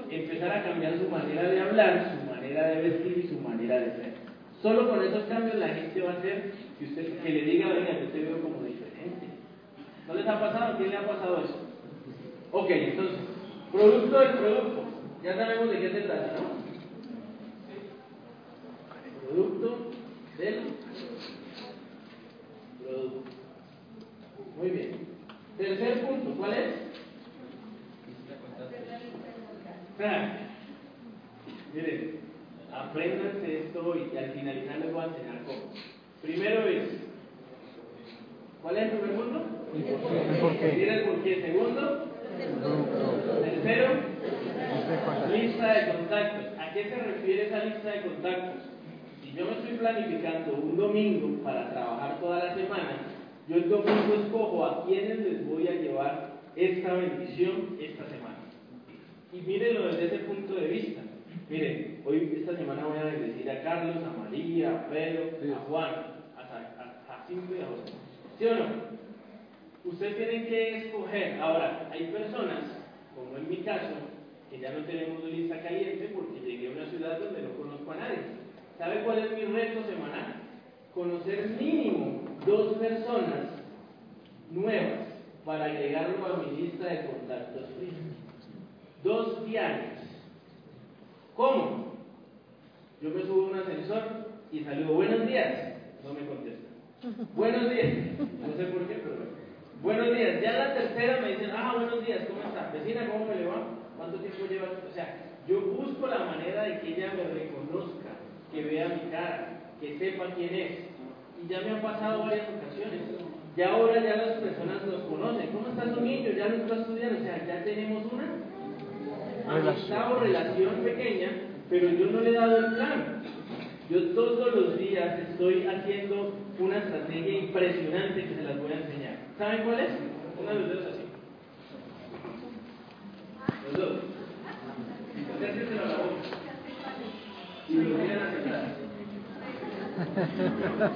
empezar a cambiar su manera de hablar, su manera de vestir y su manera de ser. Solo con esos cambios la gente va a hacer que usted que le diga, venga, yo te veo como diferente. ¿No les ha pasado? ¿Quién le ha pasado eso? Ok, entonces, producto del producto. Ya sabemos de qué se trata, ¿no? Producto del producto. Muy bien. Tercer punto, ¿cuál es? Miren, apréndanse esto y al finalizar les voy a enseñar cómo. Primero es, ¿cuál es el primer punto? ¿El. Segundo, tercero, lista de contactos. ¿A qué se refiere esa lista de contactos? Si yo me estoy planificando un domingo para trabajar toda la semana, yo el domingo escojo a quienes les voy a llevar esta bendición esta semana. Y mírenlo desde ese punto de vista. Miren, hoy esta semana voy a bendecir a Carlos, a María, a Pedro, a Juan, a, a Jacinto y a José. ¿Sí o no? Usted tiene que escoger. Ahora, hay personas, como en mi caso, que ya no tenemos lista caliente porque llegué a una ciudad donde no conozco a nadie. ¿Sabe cuál es mi reto semanal? Conocer mínimo dos personas nuevas para agregarlo a mi lista de contactos. Dos diarios. ¿Cómo? Yo me subo a un ascensor y saludo, buenos días. No me contesta. Buenos días. No sé por qué, pero bueno. Buenos días. Ya la tercera me dicen, ah, buenos días, ¿cómo está? Vecina, ¿cómo me le va? ¿Cuánto tiempo lleva? O sea, yo busco la manera de que ella me reconozca, que vea mi cara, que sepa quién es. Y ya me han pasado varias ocasiones. Ya ahora ya las personas nos conocen. ¿Cómo está su niño? Ya lo está estudiando. O sea, ya tenemos una o relación pequeña, pero yo no le he dado el plan. Yo todos los días estoy haciendo una estrategia impresionante que se las voy a enseñar. ¿Saben cuál es? Pongan los dedos así. Los dos. Acérquenselo a la boca. Y lo hacia atrás.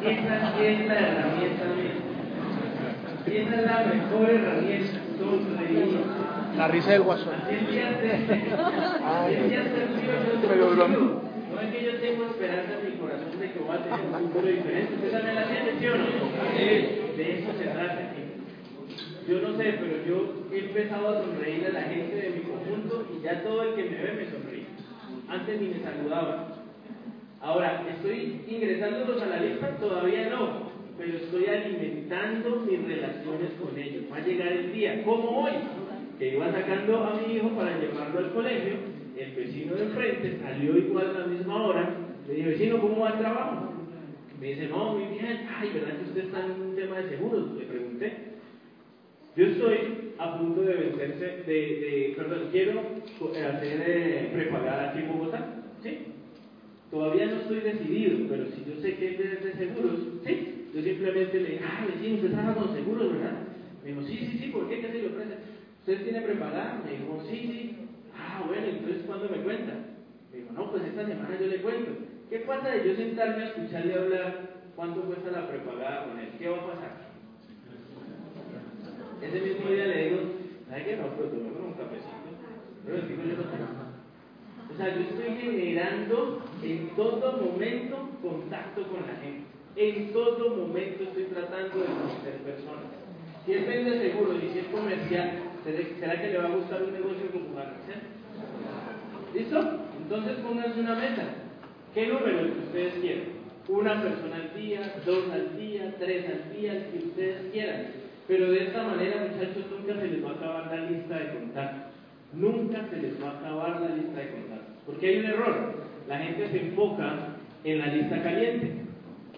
Esa es la herramienta mía. Esa es la mejor herramienta. Sonreír. La risa del guasón. No es que yo tengo esperanza en mi corazón de que voy a tener un futuro diferente. Usted también la tiene, ¿sí o no? De eso se trata aquí. Yo no sé, pero yo he empezado a sonreír a la gente de mi conjunto y ya todo el que me ve me sonríe. Antes ni me saludaban. Ahora, ¿estoy ingresándolos a la lista? Todavía no, pero estoy alimentando mis relaciones con ellos. Va a llegar el día, como hoy, que iba sacando a mi hijo para llevarlo al colegio, el vecino de enfrente salió igual a la misma hora, le dije, vecino, ¿cómo va el trabajo? Me dice, no, muy bien, ay, ¿verdad que usted está en un tema de seguros? Le pregunté. Yo estoy a punto de vencerse, de, de perdón, quiero eh, hacer eh, prepagada aquí en Bogotá, ¿sí? Todavía no estoy decidido, pero si yo sé que es de seguros, ¿sí? Yo simplemente le dije, ah, vecino, usted trabaja con seguros, ¿verdad? Me dijo, sí, sí, sí, ¿por qué? ¿Qué se le ofrece? ¿Usted tiene prepagada? Me dijo, sí, sí. Ah, bueno, entonces, ¿cuándo me cuenta? Me dijo, no, pues esta semana yo le cuento. ¿Qué pasa de yo sentarme a escucharle hablar cuánto cuesta la prepagada con él? ¿Qué va a pasar? Ese mismo día le digo, ¿sabe qué? No, pero tomemos un cafecito. Pero el tipo tomo. O sea, yo estoy generando en todo momento contacto con la gente. En todo momento estoy tratando de conocer personas. Si él vende seguros y si es comercial, ¿será- ¿será que le va a gustar un negocio como García? ¿Listo? Entonces pónganse una meta. ¿Qué número que ustedes quieran? Una persona al día, dos al día, tres al día, el que ustedes quieran. Pero de esta manera, muchachos, nunca se les va a acabar la lista de contactos. Nunca se les va a acabar la lista de contactos. Porque hay un error. La gente se enfoca en la lista caliente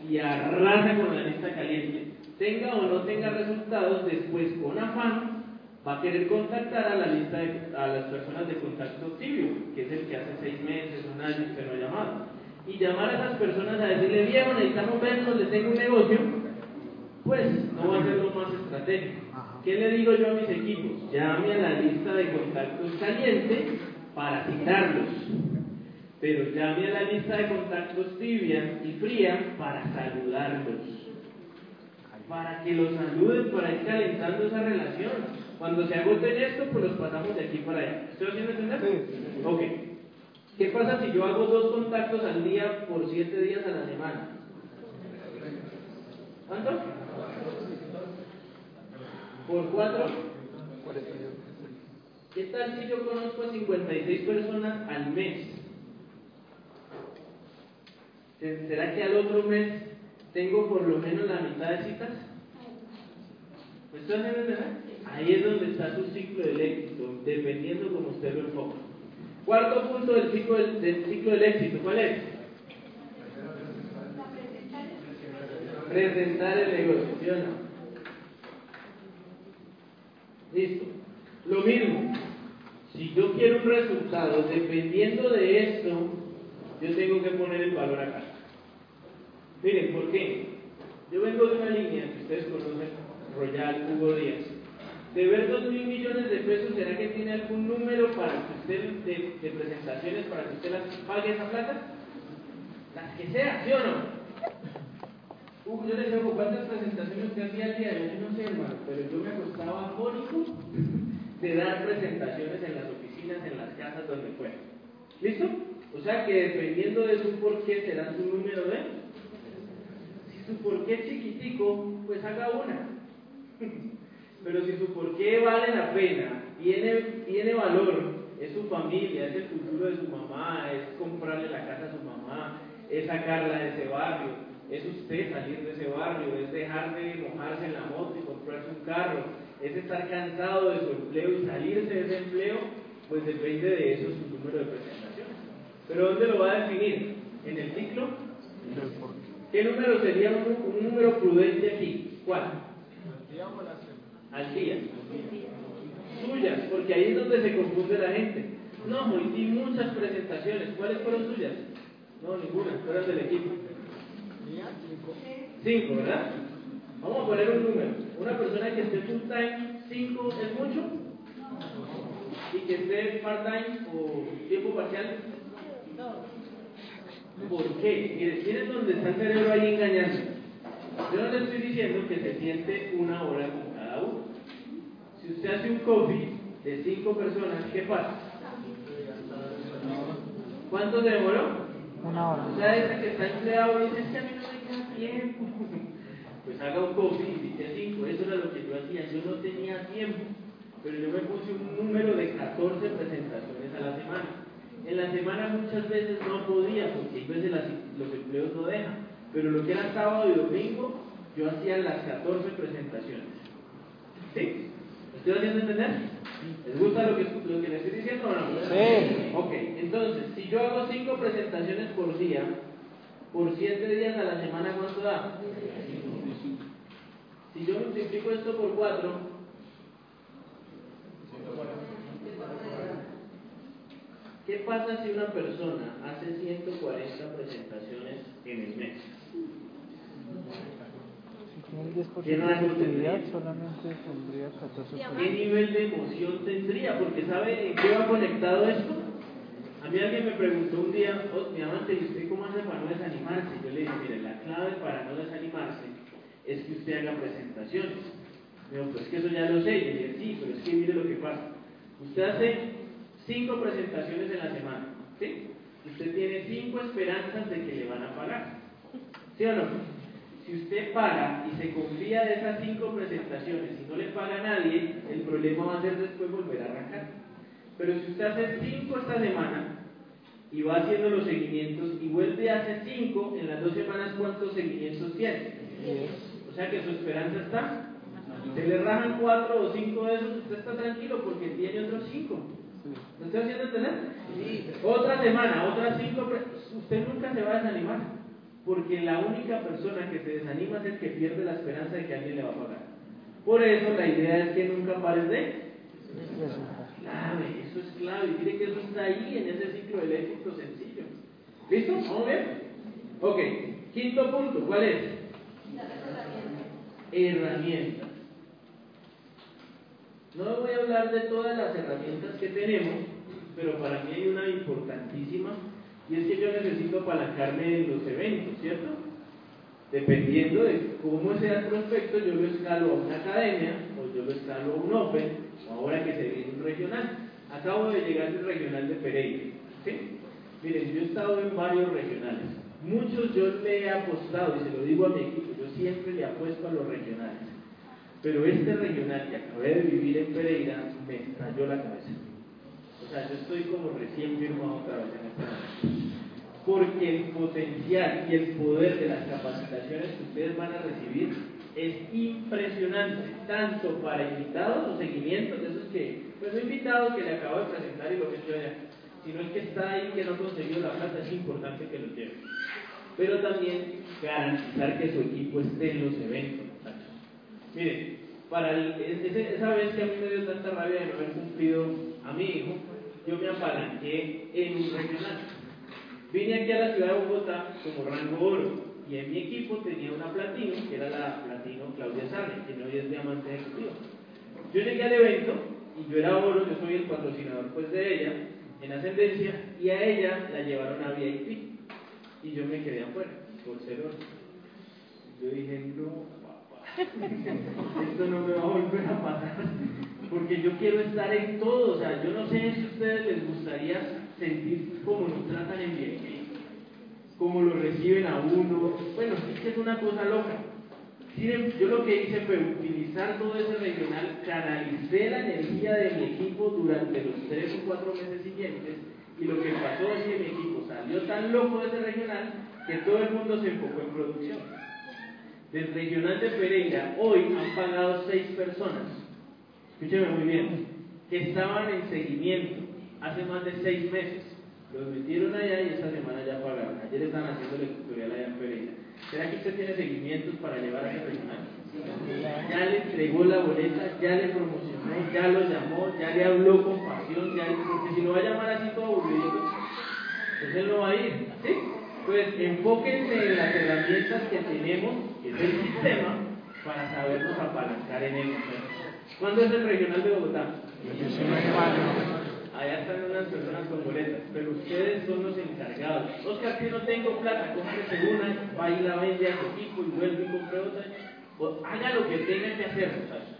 y arrasa con la lista caliente. Tenga o no tenga resultados, después con afán va a querer contactar a la lista de, a las personas de contacto tibio, que es el que hace seis meses, un año usted no ha llamado. Y llamar a esas personas a decirle, viejo, necesitamos vernos, le tengo un negocio, pues no va a ser lo más estratégico. ¿Qué le digo yo a mis equipos? Llame a la lista de contactos caliente para citarlos. Pero llame a la lista de contactos tibia y fría para saludarlos. Para que los saluden, para ir calentando esa relación. Cuando se agoten esto, pues los pasamos de aquí para allá. ¿Estoy haciendo entender? Ok. ¿Qué pasa si yo hago dos contactos al día por siete días a la semana? ¿Cuánto? ¿Por cuatro? ¿Qué tal si yo conozco a 56 personas al mes? ¿Se- ¿Será que al otro mes tengo por lo menos la mitad de citas? ¿Me haciendo entender? Ahí es donde está su ciclo del éxito, dependiendo como usted lo enfoca. Cuarto punto del ciclo del, ciclo del éxito, ¿cuál es? Presentar el negocio, ¿sí o no? Listo. Lo mismo, si yo quiero un resultado, dependiendo de esto, yo tengo que poner el valor acá. Miren, ¿por qué? Yo vengo de una línea que ustedes conocen, Royal Hugo Díaz. De ver dos mil millones de pesos, ¿será que tiene algún número para que usted, de, de presentaciones, para que usted las pague esa plata? Las que sea, ¿sí o no? Hugo, yo le digo, ¿cuántas presentaciones usted hacía al día? Yo no sé, hermano, pero yo me acostaba afónico de dar presentaciones en las oficinas, en las casas, donde fuera. ¿Listo? O sea que dependiendo de su porqué será su número de. Si su porqué es chiquitico, pues haga una. Pero si su porqué vale la pena, tiene, tiene valor, es su familia, es el futuro de su mamá, es comprarle la casa a su mamá, es sacarla de ese barrio, es usted salir de ese barrio, es dejar de mojarse en la moto y comprarse un carro, es estar cansado de su empleo y salirse de ese empleo, pues depende de eso su número de presentaciones. Pero ¿dónde lo va a definir? ¿En el ciclo? ¿Qué número sería un, un número prudente aquí? ¿Cuál? Al día. Suyas, porque ahí es donde se confunde la gente. No, hoy muchas presentaciones. ¿Cuáles fueron suyas? No, ninguna, fueron del equipo. Cinco, ¿verdad? Vamos a poner un número. Una persona que esté full time, cinco es mucho. y que esté part-time o tiempo parcial? ¿Por qué? Mire, miren dónde está el cerebro ahí engañando. Yo no le estoy diciendo que se siente una hora con cada uno. Si usted hace un coffee de cinco personas, ¿qué pasa? ¿Cuánto se demoró? Una hora. O sea, ese que está empleado dice, es que a mí no me queda tiempo. Pues haga un coffee y dice cinco. Eso era lo que yo hacía. Yo no tenía tiempo. Pero yo me puse un número de 14 presentaciones a la semana. En la semana muchas veces no podía, porque hay veces las- los empleos no dejan. Pero lo que era sábado y domingo, yo hacía las 14 presentaciones. ¿Sí? ¿Me estoy haciendo entender? ¿Les gusta lo que, lo que les estoy diciendo o no? Sí. Ok, entonces, si yo hago 5 presentaciones por día, por 7 días a la semana, ¿cuánto da? Si yo multiplico esto por 4, ¿qué pasa si una persona hace 140 presentaciones en el mes? Tiene el 10% ¿Qué de rango efectividad, tendría? solamente tendría 14%. ¿Qué nivel de emoción tendría? Porque ¿sabe en qué va conectado esto? A mí alguien me preguntó un día, oh, mi amante, ¿y usted cómo hace para no desanimarse? Yo le dije, mire, la clave para no desanimarse es que usted haga presentaciones. Me dijo, pues que eso ya lo sé. Y le dije, sí, pero es que mire lo que pasa. Usted hace cinco presentaciones en la semana, ¿sí? Usted tiene cinco esperanzas de que le van a pagar. ¿Sí o no? Si usted paga y se confía de esas cinco presentaciones y no le paga a nadie, el problema va a ser después volver a arrancar. Pero si usted hace cinco esta semana y va haciendo los seguimientos y vuelve a hacer cinco, en las dos semanas, ¿cuántos seguimientos tiene? O sea que su esperanza está. Se le rajan cuatro o cinco de esos, usted está tranquilo porque tiene otros cinco. ¿Me estoy haciendo entender? Otra semana, otras cinco, usted nunca se va a desanimar. Porque la única persona que se desanima es el que pierde la esperanza de que alguien le va a pagar. Por eso la idea es que nunca pares de clave, eso es clave. Y mire que eso está ahí en ese ciclo éxito sencillo. ¿Listo? ¿Vamos bien? Ok, quinto punto, ¿cuál es? Herramientas. No voy a hablar de todas las herramientas que tenemos, pero para mí hay una importantísima y es que yo necesito apalancarme en los eventos, ¿cierto? Dependiendo de cómo sea el prospecto, yo lo escalo a una academia, o yo lo escalo a un Open, o ahora que se viene un regional. Acabo de llegar del regional de Pereira, ¿sí? Miren, yo he estado en varios regionales. Muchos yo le he apostado, y se lo digo a mi equipo, yo siempre le apuesto a los regionales. Pero este regional que acabé de vivir en Pereira me estalló la cabeza. O sea, yo estoy como recién firmado otra vez en este. Porque el potencial y el poder de las capacitaciones que ustedes van a recibir es impresionante, tanto para invitados o seguimientos, de esos que, pues no invitados que le acabo de presentar y lo que yo allá, sino el que está ahí que no consiguió la plata, es importante que lo lleve. Pero también garantizar que su equipo esté en los eventos, muchachos. Miren, para el- ese- esa vez que a mí me dio tanta rabia de no haber cumplido a mi hijo, yo me apalanqué en un regional. Vine aquí a la ciudad de Bogotá como rango oro y en mi equipo tenía una platino, que era la platino Claudia Sarri, que hoy es diamante ejecutivo. Yo llegué al evento y yo era oro, yo soy el patrocinador pues de ella en ascendencia y a ella la llevaron a VIP y yo me quedé afuera por ser oro. Yo dije, no, papá, esto no me va a volver a pasar, porque yo quiero estar en todo, o sea, yo no sé si a ustedes les gustaría sentir cómo nos tratan en VIP, cómo lo reciben a uno, bueno, es que es una cosa loca. Em- Yo lo que hice fue utilizar todo ese regional, canalicé la energía de mi equipo durante los tres o cuatro meses siguientes y lo que pasó es que mi equipo salió tan loco de ese regional que todo el mundo se enfocó en producción. Del regional de Pereira, hoy han pagado seis personas, escúcheme muy bien, que estaban en seguimiento hace más de seis meses. Los metieron allá y esta semana ya pagaron. Ayer estaban haciendo el tutorial allá en Pereira. ¿Será que usted tiene seguimientos para llevar a ese regional? Ya le entregó la boleta, ya le promocionó, ya lo llamó, ya le habló con pasión, ya le- porque si lo va a llamar así todo aburrido, pues él no va a ir, ¿sí? Pues enfóquense en las herramientas que tenemos, que es el sistema, para sabernos apalancar en él. ¿Cuándo es el regional de Bogotá? Allá están unas personas con boletas, pero ustedes son los encargados. Oscar, que no tengo plata, cómprese una, va y la vende a su equipo y vuelve y compre otra. O haga lo que tenga que hacer, muchachos.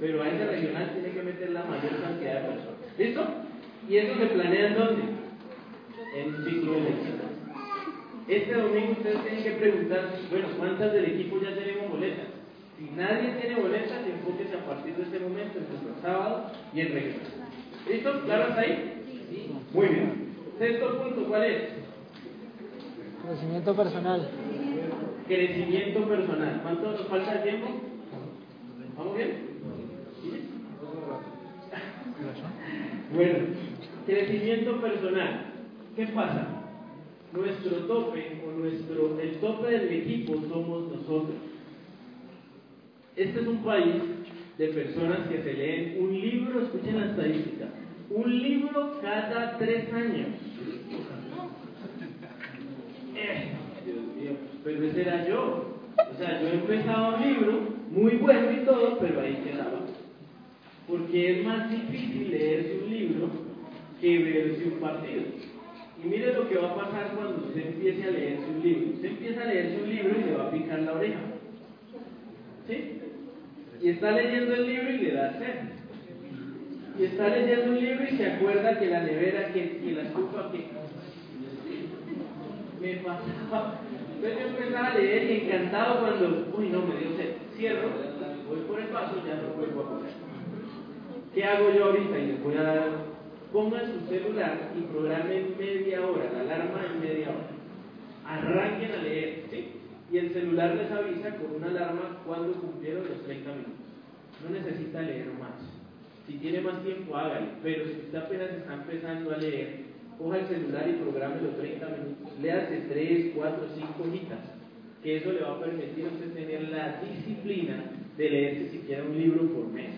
Pero a ese regional tiene que meter la mayor cantidad de personas. ¿Listo? ¿Y eso se planea en dónde? En un ciclo de. Este domingo ustedes tienen que preguntar, bueno, ¿cuántas del equipo ya tenemos boletas? Si nadie tiene boletas, enfóquese a partir de este momento en nuestro sábado y en regional. ¿Listo? ¿Claro hasta ahí? Muy bien. Sexto punto, ¿cuál es? Crecimiento personal. Crecimiento personal. ¿Cuánto nos falta de tiempo? ¿Vamos bien? ¿Sí? Bueno, crecimiento personal. ¿Qué pasa? Nuestro tope o nuestro el tope del equipo somos nosotros. Este es un país de personas que se leen un libro, escuchen la estadística, un libro cada tres años. Eh, Dios mío, pero ese era yo. O sea, yo empezaba un libro muy bueno y todo, pero ahí quedaba. Porque es más difícil leerse un libro que verse un partido. Y mire lo que va a pasar cuando usted empiece a leerse un libro. Usted empieza a leerse un libro y le va a picar la oreja. ¿Sí? Y está leyendo el libro y le da sed. Y está leyendo un libro y se acuerda que la nevera, que, que la estufa, que... Me pasaba. Entonces yo empezaba a leer y encantado cuando, uy, no, me dio sed. Cierro, voy por el paso, ya no vuelvo a comer. ¿Qué hago yo ahorita? Y les voy a dar, pongan su celular y programen media hora, la alarma en media hora. Arranquen a leer, ¿sí? El celular les avisa con una alarma cuando cumplieron los 30 minutos. No necesita leer más. Si tiene más tiempo, hágale. Pero si usted apenas está empezando a leer, coja el celular y programe los 30 minutos. Léase 3, 4, 5 hojitas. Que eso le va a permitir a usted tener la disciplina de leerse siquiera un libro por mes.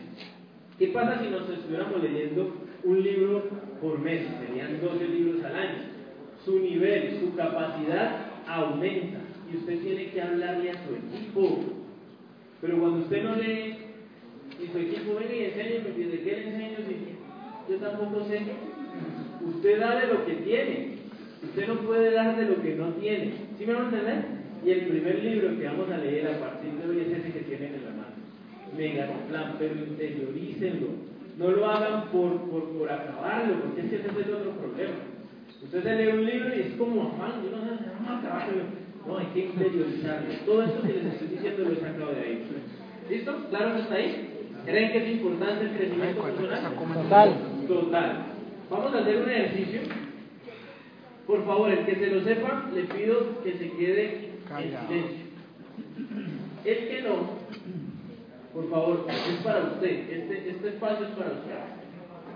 ¿Qué pasa si nos estuviéramos leyendo un libro por mes? Serían 12 libros al año. Su nivel, su capacidad aumenta y usted tiene que hablarle a su equipo. Pero cuando usted no lee y su equipo viene y enseña, me dice, ¿qué le enseño? Si yo tampoco sé. Usted da de lo que tiene. Usted no puede dar de lo que no tiene. ¿Sí me van a entender? Y el primer libro que vamos a leer a partir de hoy es ese que tienen en la mano. Mega plan, pero interiorícenlo. No lo hagan por, por, por acabarlo, porque es ese es otro problema. Usted se lee un libro y es como afán, yo no sé, vamos a acabarlo. No, hay que interiorizarlo. Todo esto que les estoy diciendo lo he sacado de ahí. ¿Listo? ¿Claro que está ahí? ¿Creen que es importante el crecimiento personal? Total. Total. Vamos a hacer un ejercicio. Por favor, el que se lo sepa, le pido que se quede en silencio. El que no, por favor, es para usted. Este, este espacio es para usted.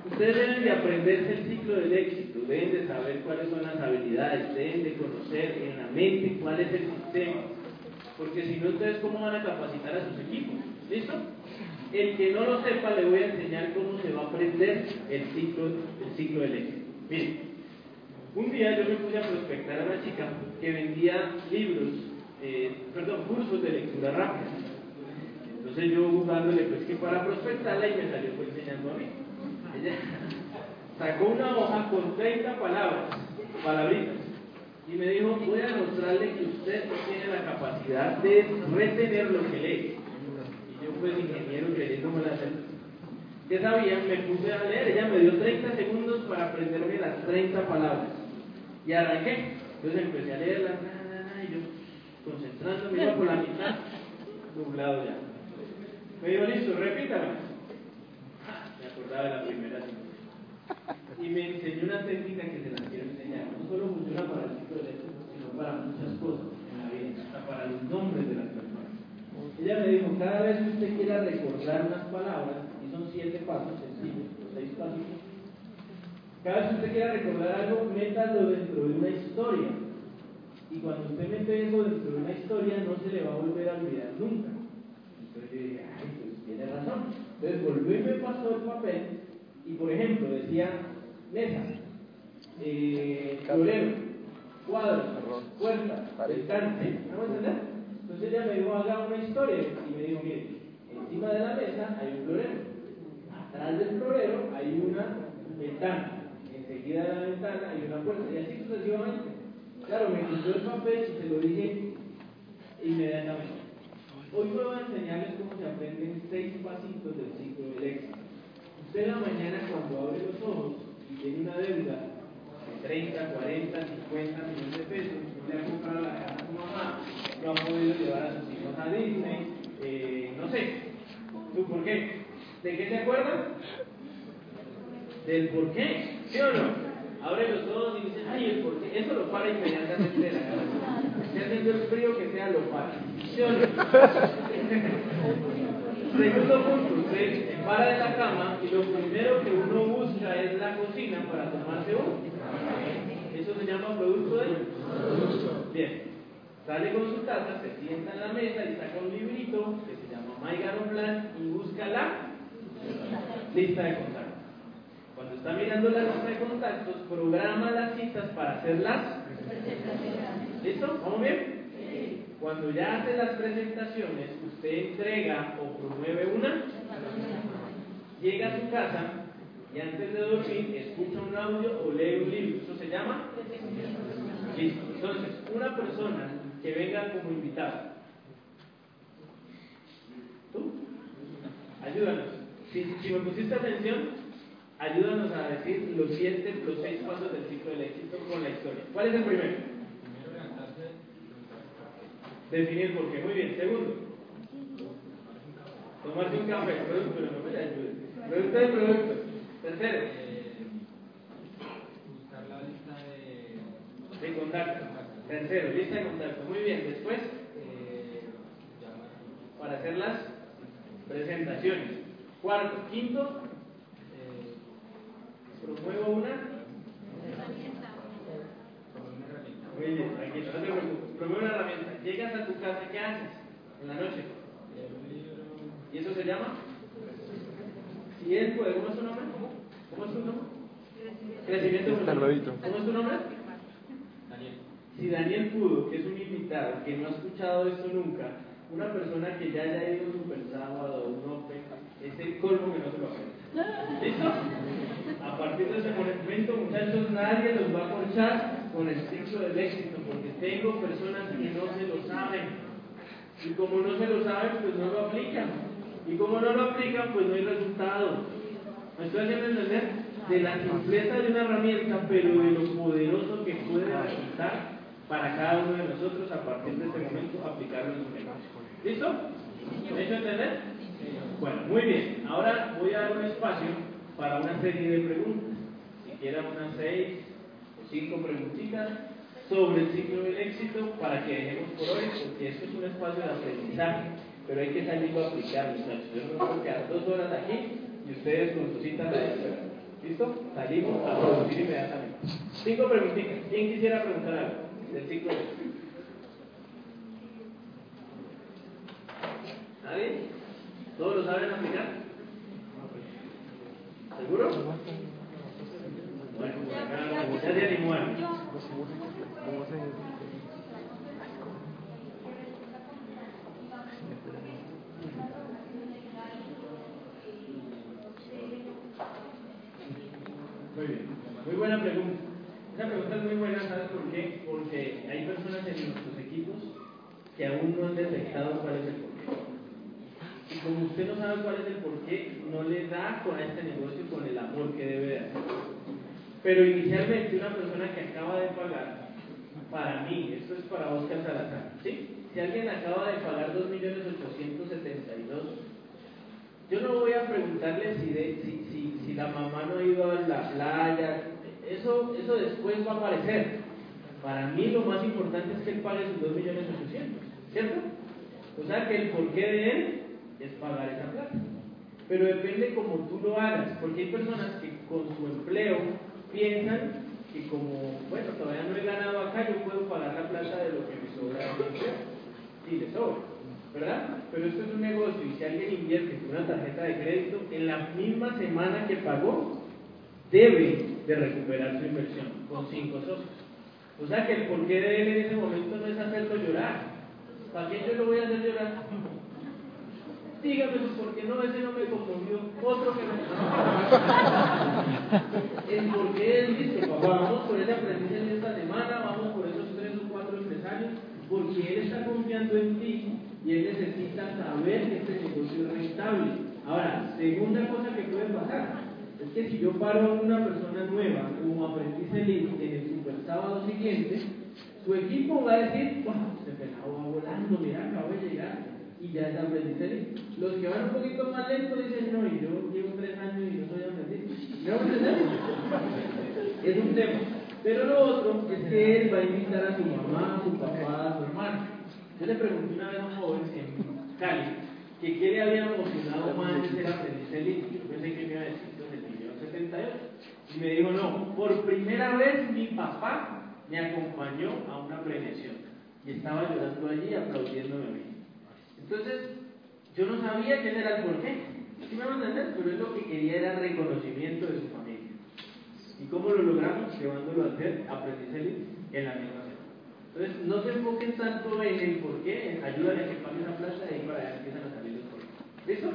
Ustedes deben de aprenderse el ciclo del éxito, deben de saber cuáles son las habilidades, deben de conocer en la mente cuál es el sistema. Porque si no, ustedes cómo van a capacitar a sus equipos. ¿Listo? El que no lo sepa, le voy a enseñar cómo se va a aprender el ciclo, el ciclo del éxito. Miren, un día yo me puse a prospectar a una chica que vendía libros, eh, perdón, cursos de lectura rápida. Entonces yo jugándole pues que para prospectarla y me salió pues enseñando a mí. Ella sacó una hoja con 30 palabras, palabritas, y me dijo, voy a mostrarle que usted no tiene la capacidad de retener lo que lee. Y yo pues ingeniero queriéndome la. ¿Qué sabía? Me puse a leer, ella me dio 30 segundos para aprenderme las 30 palabras. Y arranqué. Entonces empecé a leerlas, y yo concentrándome, iba por la mitad, nublado ya. Me dijo, listo, repítame. Acordaba de la primera Y me enseñó una técnica que se las quiero enseñar. No solo funciona para el ciclo de sino para muchas cosas en la vida, hasta para los nombres de las personas. Ella me dijo, cada vez que usted quiera recordar unas palabras, y son siete pasos sencillos, seis pasos, cada vez que usted quiera recordar algo, métalo dentro de una historia. Y cuando usted mete eso dentro de una historia, no se le va a volver a olvidar nunca. Entonces yo dije, ay, pues tiene razón. Entonces volvió y me pasó el papel, y por ejemplo, decía mesa, eh, florero, cuadro, puerta, estante. ¿Vamos a entender? Entonces ella me dijo, haga una historia. Y me dijo, mire, encima de la mesa hay un florero. Atrás del florero hay una ventana. Enseguida de la ventana hay una puerta. Y así sucesivamente. Claro, me quitó el papel y se lo dije inmediatamente. Hoy voy a enseñarles cómo se aprenden seis pasitos del ciclo del éxito. Usted en la mañana cuando abre los ojos y tiene una deuda de 30, 40, 50 millones de pesos, no le ha comprado la casa a su mamá, no ha podido llevar a sus hijos a Disney, eh, no sé. ¿Tú por qué? ¿De qué te acuerdas? Del por qué, ¿sí o no? Abre los ojos y dice, ay, el por qué. Eso lo para inmediatamente de la cabeza. Si haciendo el frío que sea, lo para. ¿Sí o no? Segundo punto, usted se para de la cama y lo primero que uno busca es la cocina para tomarse uno. Eso se llama producto de Bien. Sale con su taza, se sienta en la mesa y saca un librito que se llama My Garo Plan y busca la lista de contactos. Cuando está mirando la lista de contactos, programa las citas para hacerlas. ¿Listo? ¿Vamos bien? Cuando ya hace las presentaciones, usted entrega o promueve una, llega a su casa y antes de dormir escucha un audio o lee un libro. ¿Eso se llama? Listo. Entonces, una persona que venga como invitado. ¿Tú? Ayúdanos. Si me pusiste atención, ayúdanos a decir los siete, los seis pasos del ciclo del éxito con la historia. ¿Cuál es el primero? Definir por qué. Muy bien. Segundo. Tomarse un café. Producto, no me ayude. Producto de producto. Tercero. buscar la lista de, contacto. Tercero. Lista de contacto. Muy bien. Después, eh, para hacer las presentaciones. Cuarto. Quinto. eh, Promuevo una. como una herramienta. Muy bien. Tranquilo. No te preocupes. Promuevo una herramienta. Llegas a tu casa. ¿Qué haces? En la noche. ¿Y eso se llama? Si él puede, ¿cómo es su nombre? ¿Cómo es su nombre? Crecimiento. ¿Cómo es tu nombre? Daniel. Si Daniel pudo, que es un invitado que no ha escuchado esto nunca, una persona que ya haya ido super sábado o un open, es el colmo que no se lo aprenda. ¿Listo? A partir de ese momento, muchachos, nadie los va a corchar con el ciclo del éxito, porque tengo personas que no se lo saben. Y como no se lo saben, pues no lo aplican. Y como no lo aplican, pues no hay resultado. ¿Me estoy haciendo entender? De la simpleza de una herramienta, pero de lo poderoso que puede resultar para cada uno de nosotros a partir de ese momento aplicarlo en su negocio. ¿Listo? ¿Me he hecho entender? Bueno, muy bien. Ahora voy a dar un espacio para una serie de preguntas. Siquiera unas seis cinco preguntitas sobre el ciclo del éxito para que dejemos por hoy, porque esto es un espacio de aprendizaje, pero hay que salirlo a aplicar, muchachos. Yo no puedo quedar dos horas aquí y ustedes con sus citas de espera. ¿Listo? Salimos a producir inmediatamente. Cinco preguntitas. ¿Quién quisiera preguntar algo del ciclo del éxito? ¿Nadie? ¿Todos lo saben aplicar? ¿Seguro? Bueno, acá ya se animó alguien. ¿Cómo se Muy bien, muy buena pregunta. Esa pregunta es muy buena, ¿sabes por qué? Porque hay personas en nuestros equipos que aún no han detectado cuál es el porqué. Y como usted no sabe cuál es el porqué, no le da con este negocio con el amor que debe de hacer. Pero inicialmente una persona que acaba de pagar, para mí, esto es para Oscar Salazar, ¿sí? Si alguien acaba de pagar 2.872.000 yo no voy a preguntarle si, de- si, si, si la mamá no ha ido a la playa, eso, eso después va a aparecer. Para mí lo más importante es que él pague sus 2 millones 800, ¿cierto? O sea que el porqué de él es pagar esa plata. Pero depende como tú lo hagas, porque hay personas que con su empleo piensan que como, bueno, todavía no he ganado acá, yo puedo pagar la plata de lo que me sobra. Y le sobra, ¿verdad? Pero esto es un negocio y si alguien invierte con una tarjeta de crédito, en la misma semana que pagó, debe de recuperar su inversión con cinco socios. O sea que el porqué de él en ese momento no es hacerlo llorar. ¿Para qué yo lo voy a hacer llorar? Dígame por qué no, ese no me conmovió, otro que me... el por qué es listo, papá, vamos por ese aprendizaje esta semana, vamos por esos tres o cuatro empresarios, porque él está confiando en ti y él necesita saber que este negocio es rentable. Ahora, segunda cosa que puede pasar, es que si yo paro a una persona nueva como aprendiz en el super sábado siguiente, su equipo va a decir, wow, este pelado va volando, mira, acabo de llegar y ya es aprendiz elite. Los que van un poquito más lento dicen, no, y yo llevo tres años y no soy aprendiz. ¿No es un tema. Pero lo otro es que él va a invitar a su mamá, a su papá, a su hermano. Yo le pregunté una vez a un joven en Cali que qué le había emocionado más de ser aprendiz elite. Yo pensé que me iba a decir millón 78. Y me dijo, no, por primera vez mi papá me acompañó a una premiación. Y estaba llorando allí aplaudiéndome a mí. Entonces, yo no sabía quién era el porqué. ¿Sí me van a entender? Pero él lo que quería era reconocimiento de su familia. ¿Y cómo lo logramos? Llevándolo a hacer aprendiz elite en la misma semana. Entonces, no se enfoquen tanto en el porqué, ayúdale a que pague esa plata y para allá empiezan a salir los porqués. ¿Listo?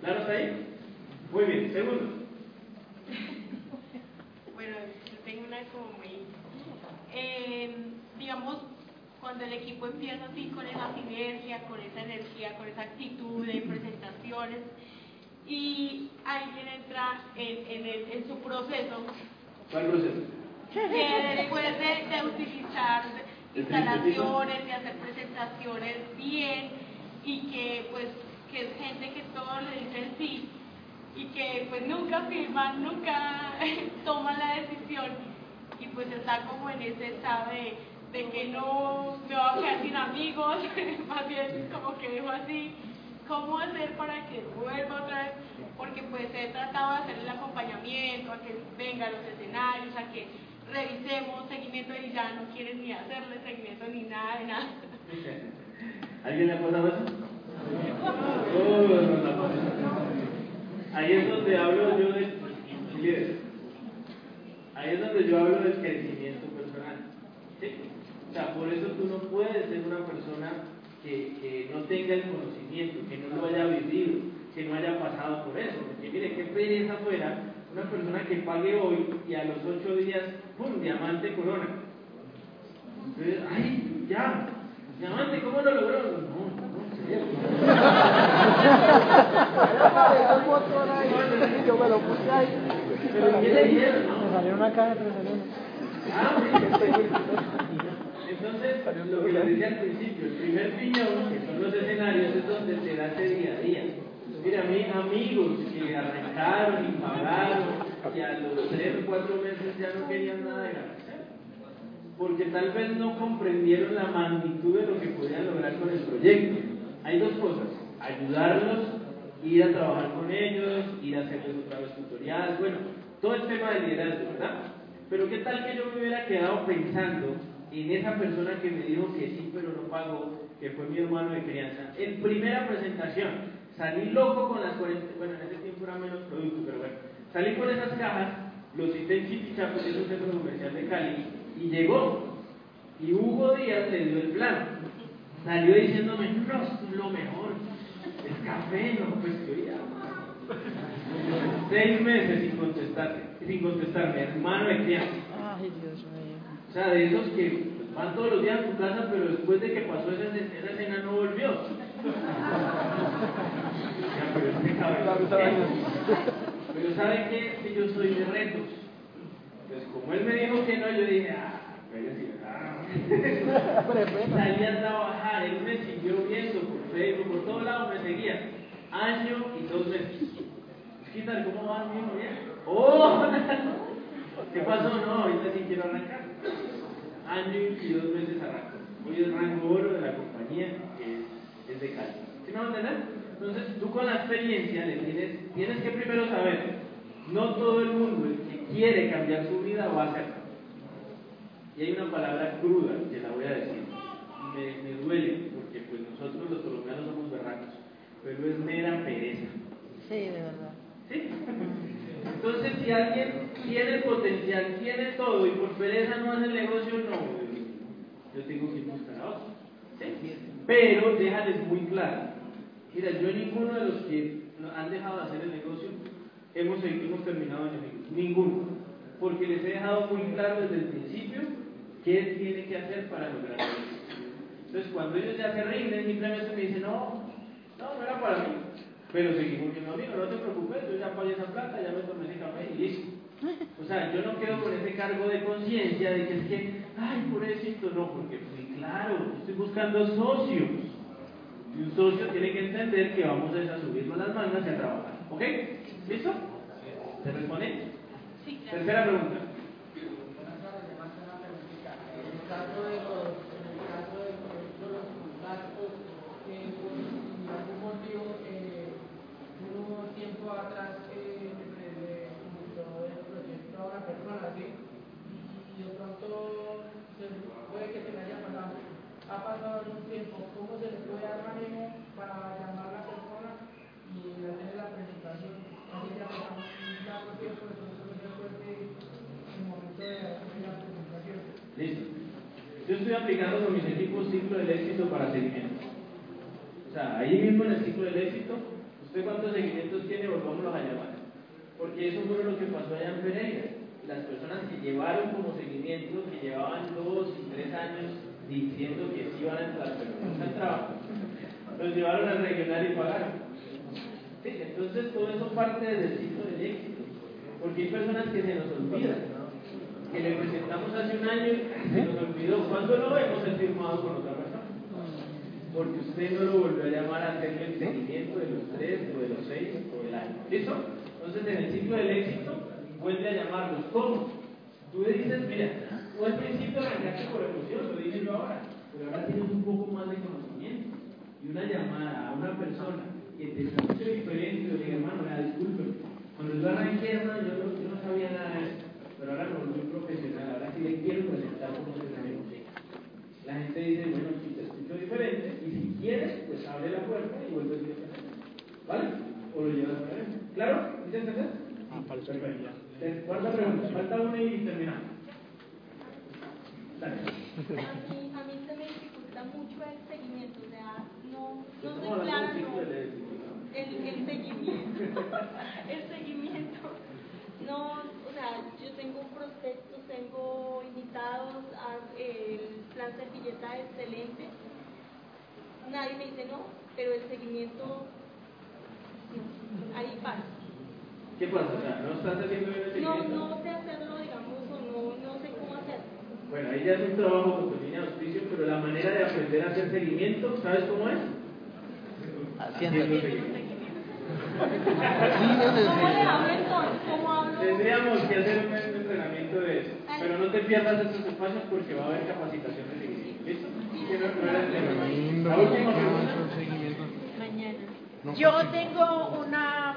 ¿Claro está ahí? Muy bien. Segundo. Bueno, yo tengo una como muy... eh, digamos, cuando el equipo empieza así con esa sinergia, con esa energía, con esa actitud de presentaciones, y alguien entra en, en, el- en su proceso, ¿Cuál proceso? que después de, de utilizar instalaciones, de hacer presentaciones bien, y que pues que es gente que todo le dicen sí, y que pues nunca firman, nunca toman la decisión, y pues está como en ese estado de, de que no me va a quedar sin amigos, más bien como que dejo así, ¿cómo hacer para que vuelva otra vez? Porque pues he tratado de hacer el acompañamiento, a que venga a los escenarios, a que revisemos seguimiento y ya no quieren ni hacerle seguimiento ni nada de nada. ¿Alguien le ha pasado eso? Pasan. Ahí es donde hablo yo de. Ahí es donde yo hablo personal. ¿Sí? O sea, por eso tú no puedes ser una persona que, que no tenga el conocimiento, que no lo haya vivido, que no haya pasado por eso. Porque mire, qué pereza fuera una persona que pague hoy y a los ocho días, ¡pum! Diamante corona. Entonces, ¡ay! Ya, diamante, ¿cómo lo logró? No, no, no sé. Yo me lo puse ahí. Pero ¿qué le dijeron? Me salió una caja, me salió una. Ah. Entonces, lo que les decía al principio, el primer piñón, que son los escenarios, es donde se da ese día a día. Mira, a mí, amigos que arrancaron y pagaron, y a los tres o cuatro meses ya no querían nada de ganar. Porque tal vez no comprendieron la magnitud de lo que podían lograr con el proyecto. Hay dos cosas, ayudarlos, ir a trabajar con ellos, ir a hacerles otra vez tutoriales, bueno, todo el tema de liderazgo, ¿verdad? Pero qué tal que yo me hubiera quedado pensando en esa persona que me dijo que sí, pero no pagó, que fue mi hermano de crianza. En primera presentación, salí loco con las 40, bueno, en ese tiempo era menos producto, pero bueno, salí con esas cajas, los cité en Chipichapo, que es un centro comercial de Cali, y llegó. Y Hugo Díaz le dio el plan. Salió diciéndome, no, lo mejor, es café, no, pues ya. Seis meses sin contestarme, sin contestarme, hermano de crianza. Ay, Dios mío. O sea, de esos que van todos los días a tu casa, pero después de que pasó esa, esa escena no volvió. Ya, pero este cabrón, Pero ¿sabe qué? Que yo soy de retos. Pues como él me dijo que no, yo dije, ah, ah. Salí a trabajar, él me siguió viendo por Facebook, por todos lados me seguía. Año y dos meses. ¿Qué tal? ¿Cómo va, mi hijo? ¿Bien? ¡Oh! ¿Qué pasó? No, ahorita sí quiero arrancar. Año y dos meses arranco. Hoy es rango oro de la compañía que es, es de Cali. ¿Sí me van a entender? Entonces, tú con la experiencia le tienes, tienes que primero saber, no todo el mundo el que quiere cambiar su vida va a hacerlo. Y hay una palabra cruda que la voy a decir. Me duele porque pues nosotros los colombianos somos berracos, pero es mera pereza. Sí, de verdad. ¿Sí? Entonces, si alguien tiene potencial, tiene todo y por pereza no hace el negocio, no, yo tengo que buscar a otro. ¿Sí? Pero déjales muy claro, Mira, yo ninguno de los que no- han dejado de hacer el negocio hemos, hemos terminado enemigos. Ninguno. Porque les he dejado muy claro desde el principio qué tiene que hacer para lograr eso. Entonces, cuando ellos ya se rinden, simplemente me dicen, no, no, no era para mí. Pero seguimos siendo amigos, no te preocupes, yo ya pagué esa plata, ya me tomé ese café y listo. O sea, yo no quedo con ese cargo de conciencia de que es que, ay, pobrecito, no, porque pues claro, estoy buscando socios. Y un socio tiene que entender que vamos a subirnos las mangas y a trabajar. ¿Ok? ¿Listo? ¿Se responde? Sí, claro. Tercera pregunta. En el caso de los, en el caso de por ejemplo, los contactos, por algún motivo, eh, uno tiempo atrás eh, le, le comentó el proyecto a una Y puede que se le haya pasado, ha pasado algún tiempo, ¿cómo se para llamar a la persona y la presentación? Listo. Yo estoy aplicando con mis equipos ciclo del éxito para seguimiento. O sea, ahí mismo en el ciclo del éxito, ¿usted cuántos seguimientos tiene? Volvámoslos a llamar. Porque eso fue lo que pasó allá Pereira. Las personas que llevaron como seguimiento, que llevaban dos y tres años diciendo que sí iban a entrar, pero nunca entraban, los llevaron al regional y pagaron. Entonces todo eso parte del ciclo del éxito. Porque hay personas que se nos olvidan que le presentamos hace un año y se nos olvidó. ¿Cuándo lo hemos firmado con otra persona? Porque usted no lo volvió a llamar a hacerle el seguimiento de los tres o de los seis o del año. ¿Listo? Entonces en el ciclo del éxito vuelve a llamarlos. ¿Cómo? Tú le dices, mira, tú al principio arrancaste por emoción, lo dije yo ahora, pero ahora tienes un poco más de conocimiento. Y una llamada a una persona que te escuche diferente, o diga, hermano, ya, disculpe, cuando yo arranqué, hermano, yo no, yo no sabía nada de esto, pero ahora me volví profesional, ahora sí le quiero presentar cómo se música. La gente dice, bueno, si te escucho diferente, y si quieres, pues abre la puerta y vuelve a decir, ¿vale? O lo llevas a ver. ¿Claro? ¿Sí se entiende? Perfecto. Eh, Cuarta pregunta, falta una y terminamos. Dale. A mí, a mí se me dificulta mucho el seguimiento, o sea, no, no soy clara el, el seguimiento. el seguimiento. No, o sea, yo tengo prospectos, tengo invitados, a- el plan servilleta es excelente. Nadie me dice no, pero el seguimiento, ahí pasa. ¿Qué pasa? O sea, ¿no estás haciendo bien el No, seguimiento? no sé hacerlo, digamos, o no, no sé cómo hacerlo. Bueno, ahí ya es un trabajo con tu línea de auspicio, pero la manera de aprender a hacer seguimiento, ¿sabes cómo es? Haciendo seguimiento. ¿Cómo le hablo entonces? ¿Cómo hablo? Tendríamos que hacer un entrenamiento de eso, pero no te pierdas estos espacios porque va a haber capacitación de seguimiento. ¿Listo? No, no. La última pregunta. Mañana. Yo tengo una,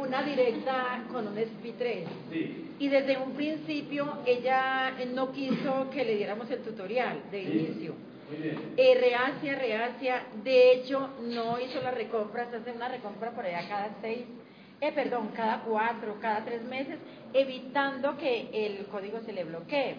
una directa con un SP3 Sí. y desde un principio ella no quiso que le diéramos el tutorial de Sí. inicio. Muy bien. Eh, reacia, reacia, de hecho no hizo las recompras, hace una recompra por allá cada seis, eh, perdón, cada cuatro, cada tres meses, evitando que el código se le bloquee.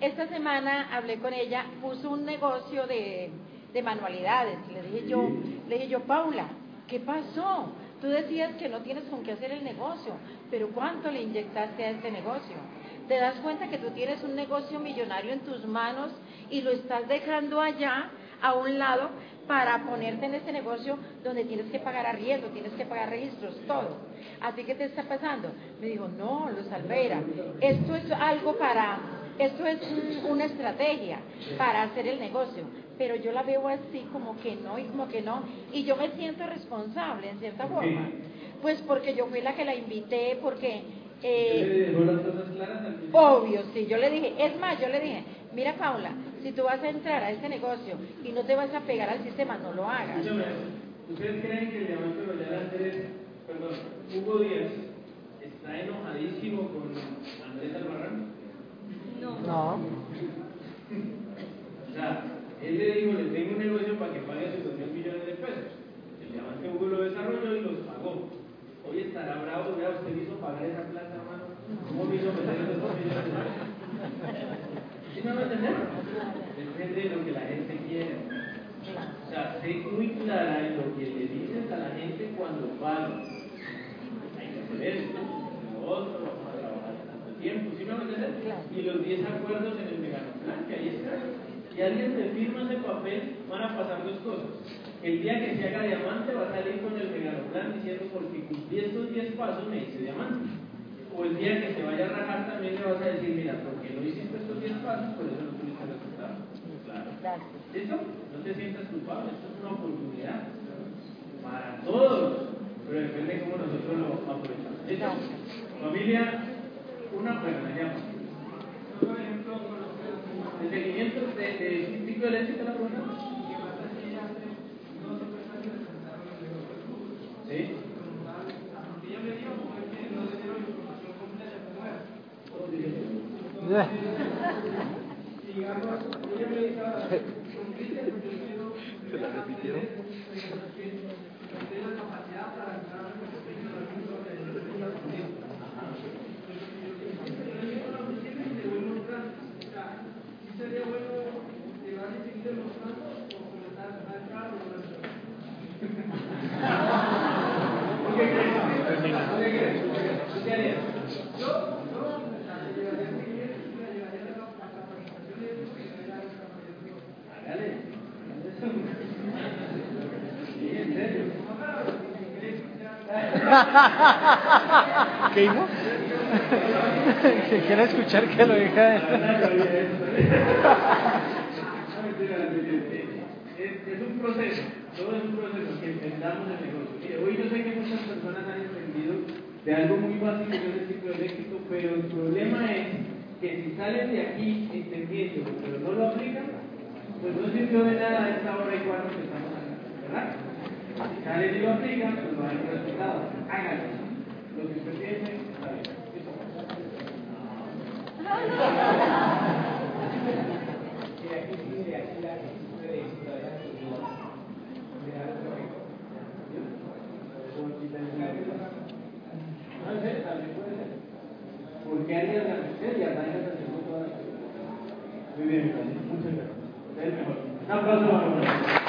Esta semana hablé con ella, puso un negocio de, de manualidades. Le dije yo, le dije yo, Paula, ¿qué pasó? Tú decías que no tienes con qué hacer el negocio, pero ¿cuánto le inyectaste a este negocio? Te das cuenta que tú tienes un negocio millonario en tus manos y lo estás dejando allá a un lado para ponerte en este negocio donde tienes que pagar arriendo, tienes que pagar registros, todo. Así que te está pasando. Me dijo, no, Luz Albeira, esto es algo para, esto es un- una estrategia para hacer el negocio. Pero yo la veo así como que no y como que no. Y yo me siento responsable en cierta forma. Pues porque yo fui la que la invité, porque... eh, ¿Usted le dejó las cosas claras al principio? Obvio, sí, yo le dije, es más, yo le dije, mira Paula, si tú vas a entrar a este negocio y no te vas a pegar al sistema, no lo hagas. ¿ustedes creen que el diamante royal Andrés, perdón, Hugo Díaz, está enojadísimo con Andrés Albarrán? No. O sea, él le dijo, le tengo un negocio para que pague sus 2 mil millones de pesos. El diamante Hugo lo desarrolló y los pagó. Hoy estará bravo, vea, usted hizo pagar esa plata, hermano. ¿Cómo me hizo meter esos 2 millones de pesos? ¿Sí no me entendemos? Depende de lo que la gente quiere. O sea, sé muy clara en lo que le dices a la gente cuando paga. Hay que hacer esto, otro, 10 acuerdos en el Meganoplan, que ahí está. Y alguien te firma ese papel, van a pasar dos cosas. El día que se haga diamante va a salir con el Meganoplan diciendo porque cumplí estos 10 pasos me hice diamante. O el día que se vaya a rajar también le vas a decir, mira, porque no hiciste estos 10 pasos, por eso no tuviste resultados. Claro. ¿Listo? No te sientas culpable, esto es una oportunidad para todos, pero depende de cómo nosotros lo aprovechamos. ¿Listo? Familia, una buena, me llamo. El seguimiento de, de ciclo de éxito la pregunta. ¿Sí? ¿Se la repitieron? ¿Qué harías? Hágale. Sí, en serio. ¿Qué hizo? que quiere escuchar que lo diga él. Es, es un proceso, todo es un proceso que entendamos el negocio. Hoy yo sé que muchas personas han entendido de algo muy básico que es el ciclo éxito, pero el problema es que si salen de aquí entendiendo, pero no lo aplican, pues no sirvió de nada esta hora y cuarto que estamos acá, ¿verdad? Si salen y lo aplican, pues va a haber resultados. Háganlo. Lo que está bien. Miseria, la vida. Muy bien, muchas gracias. Es mejor. Un aplauso para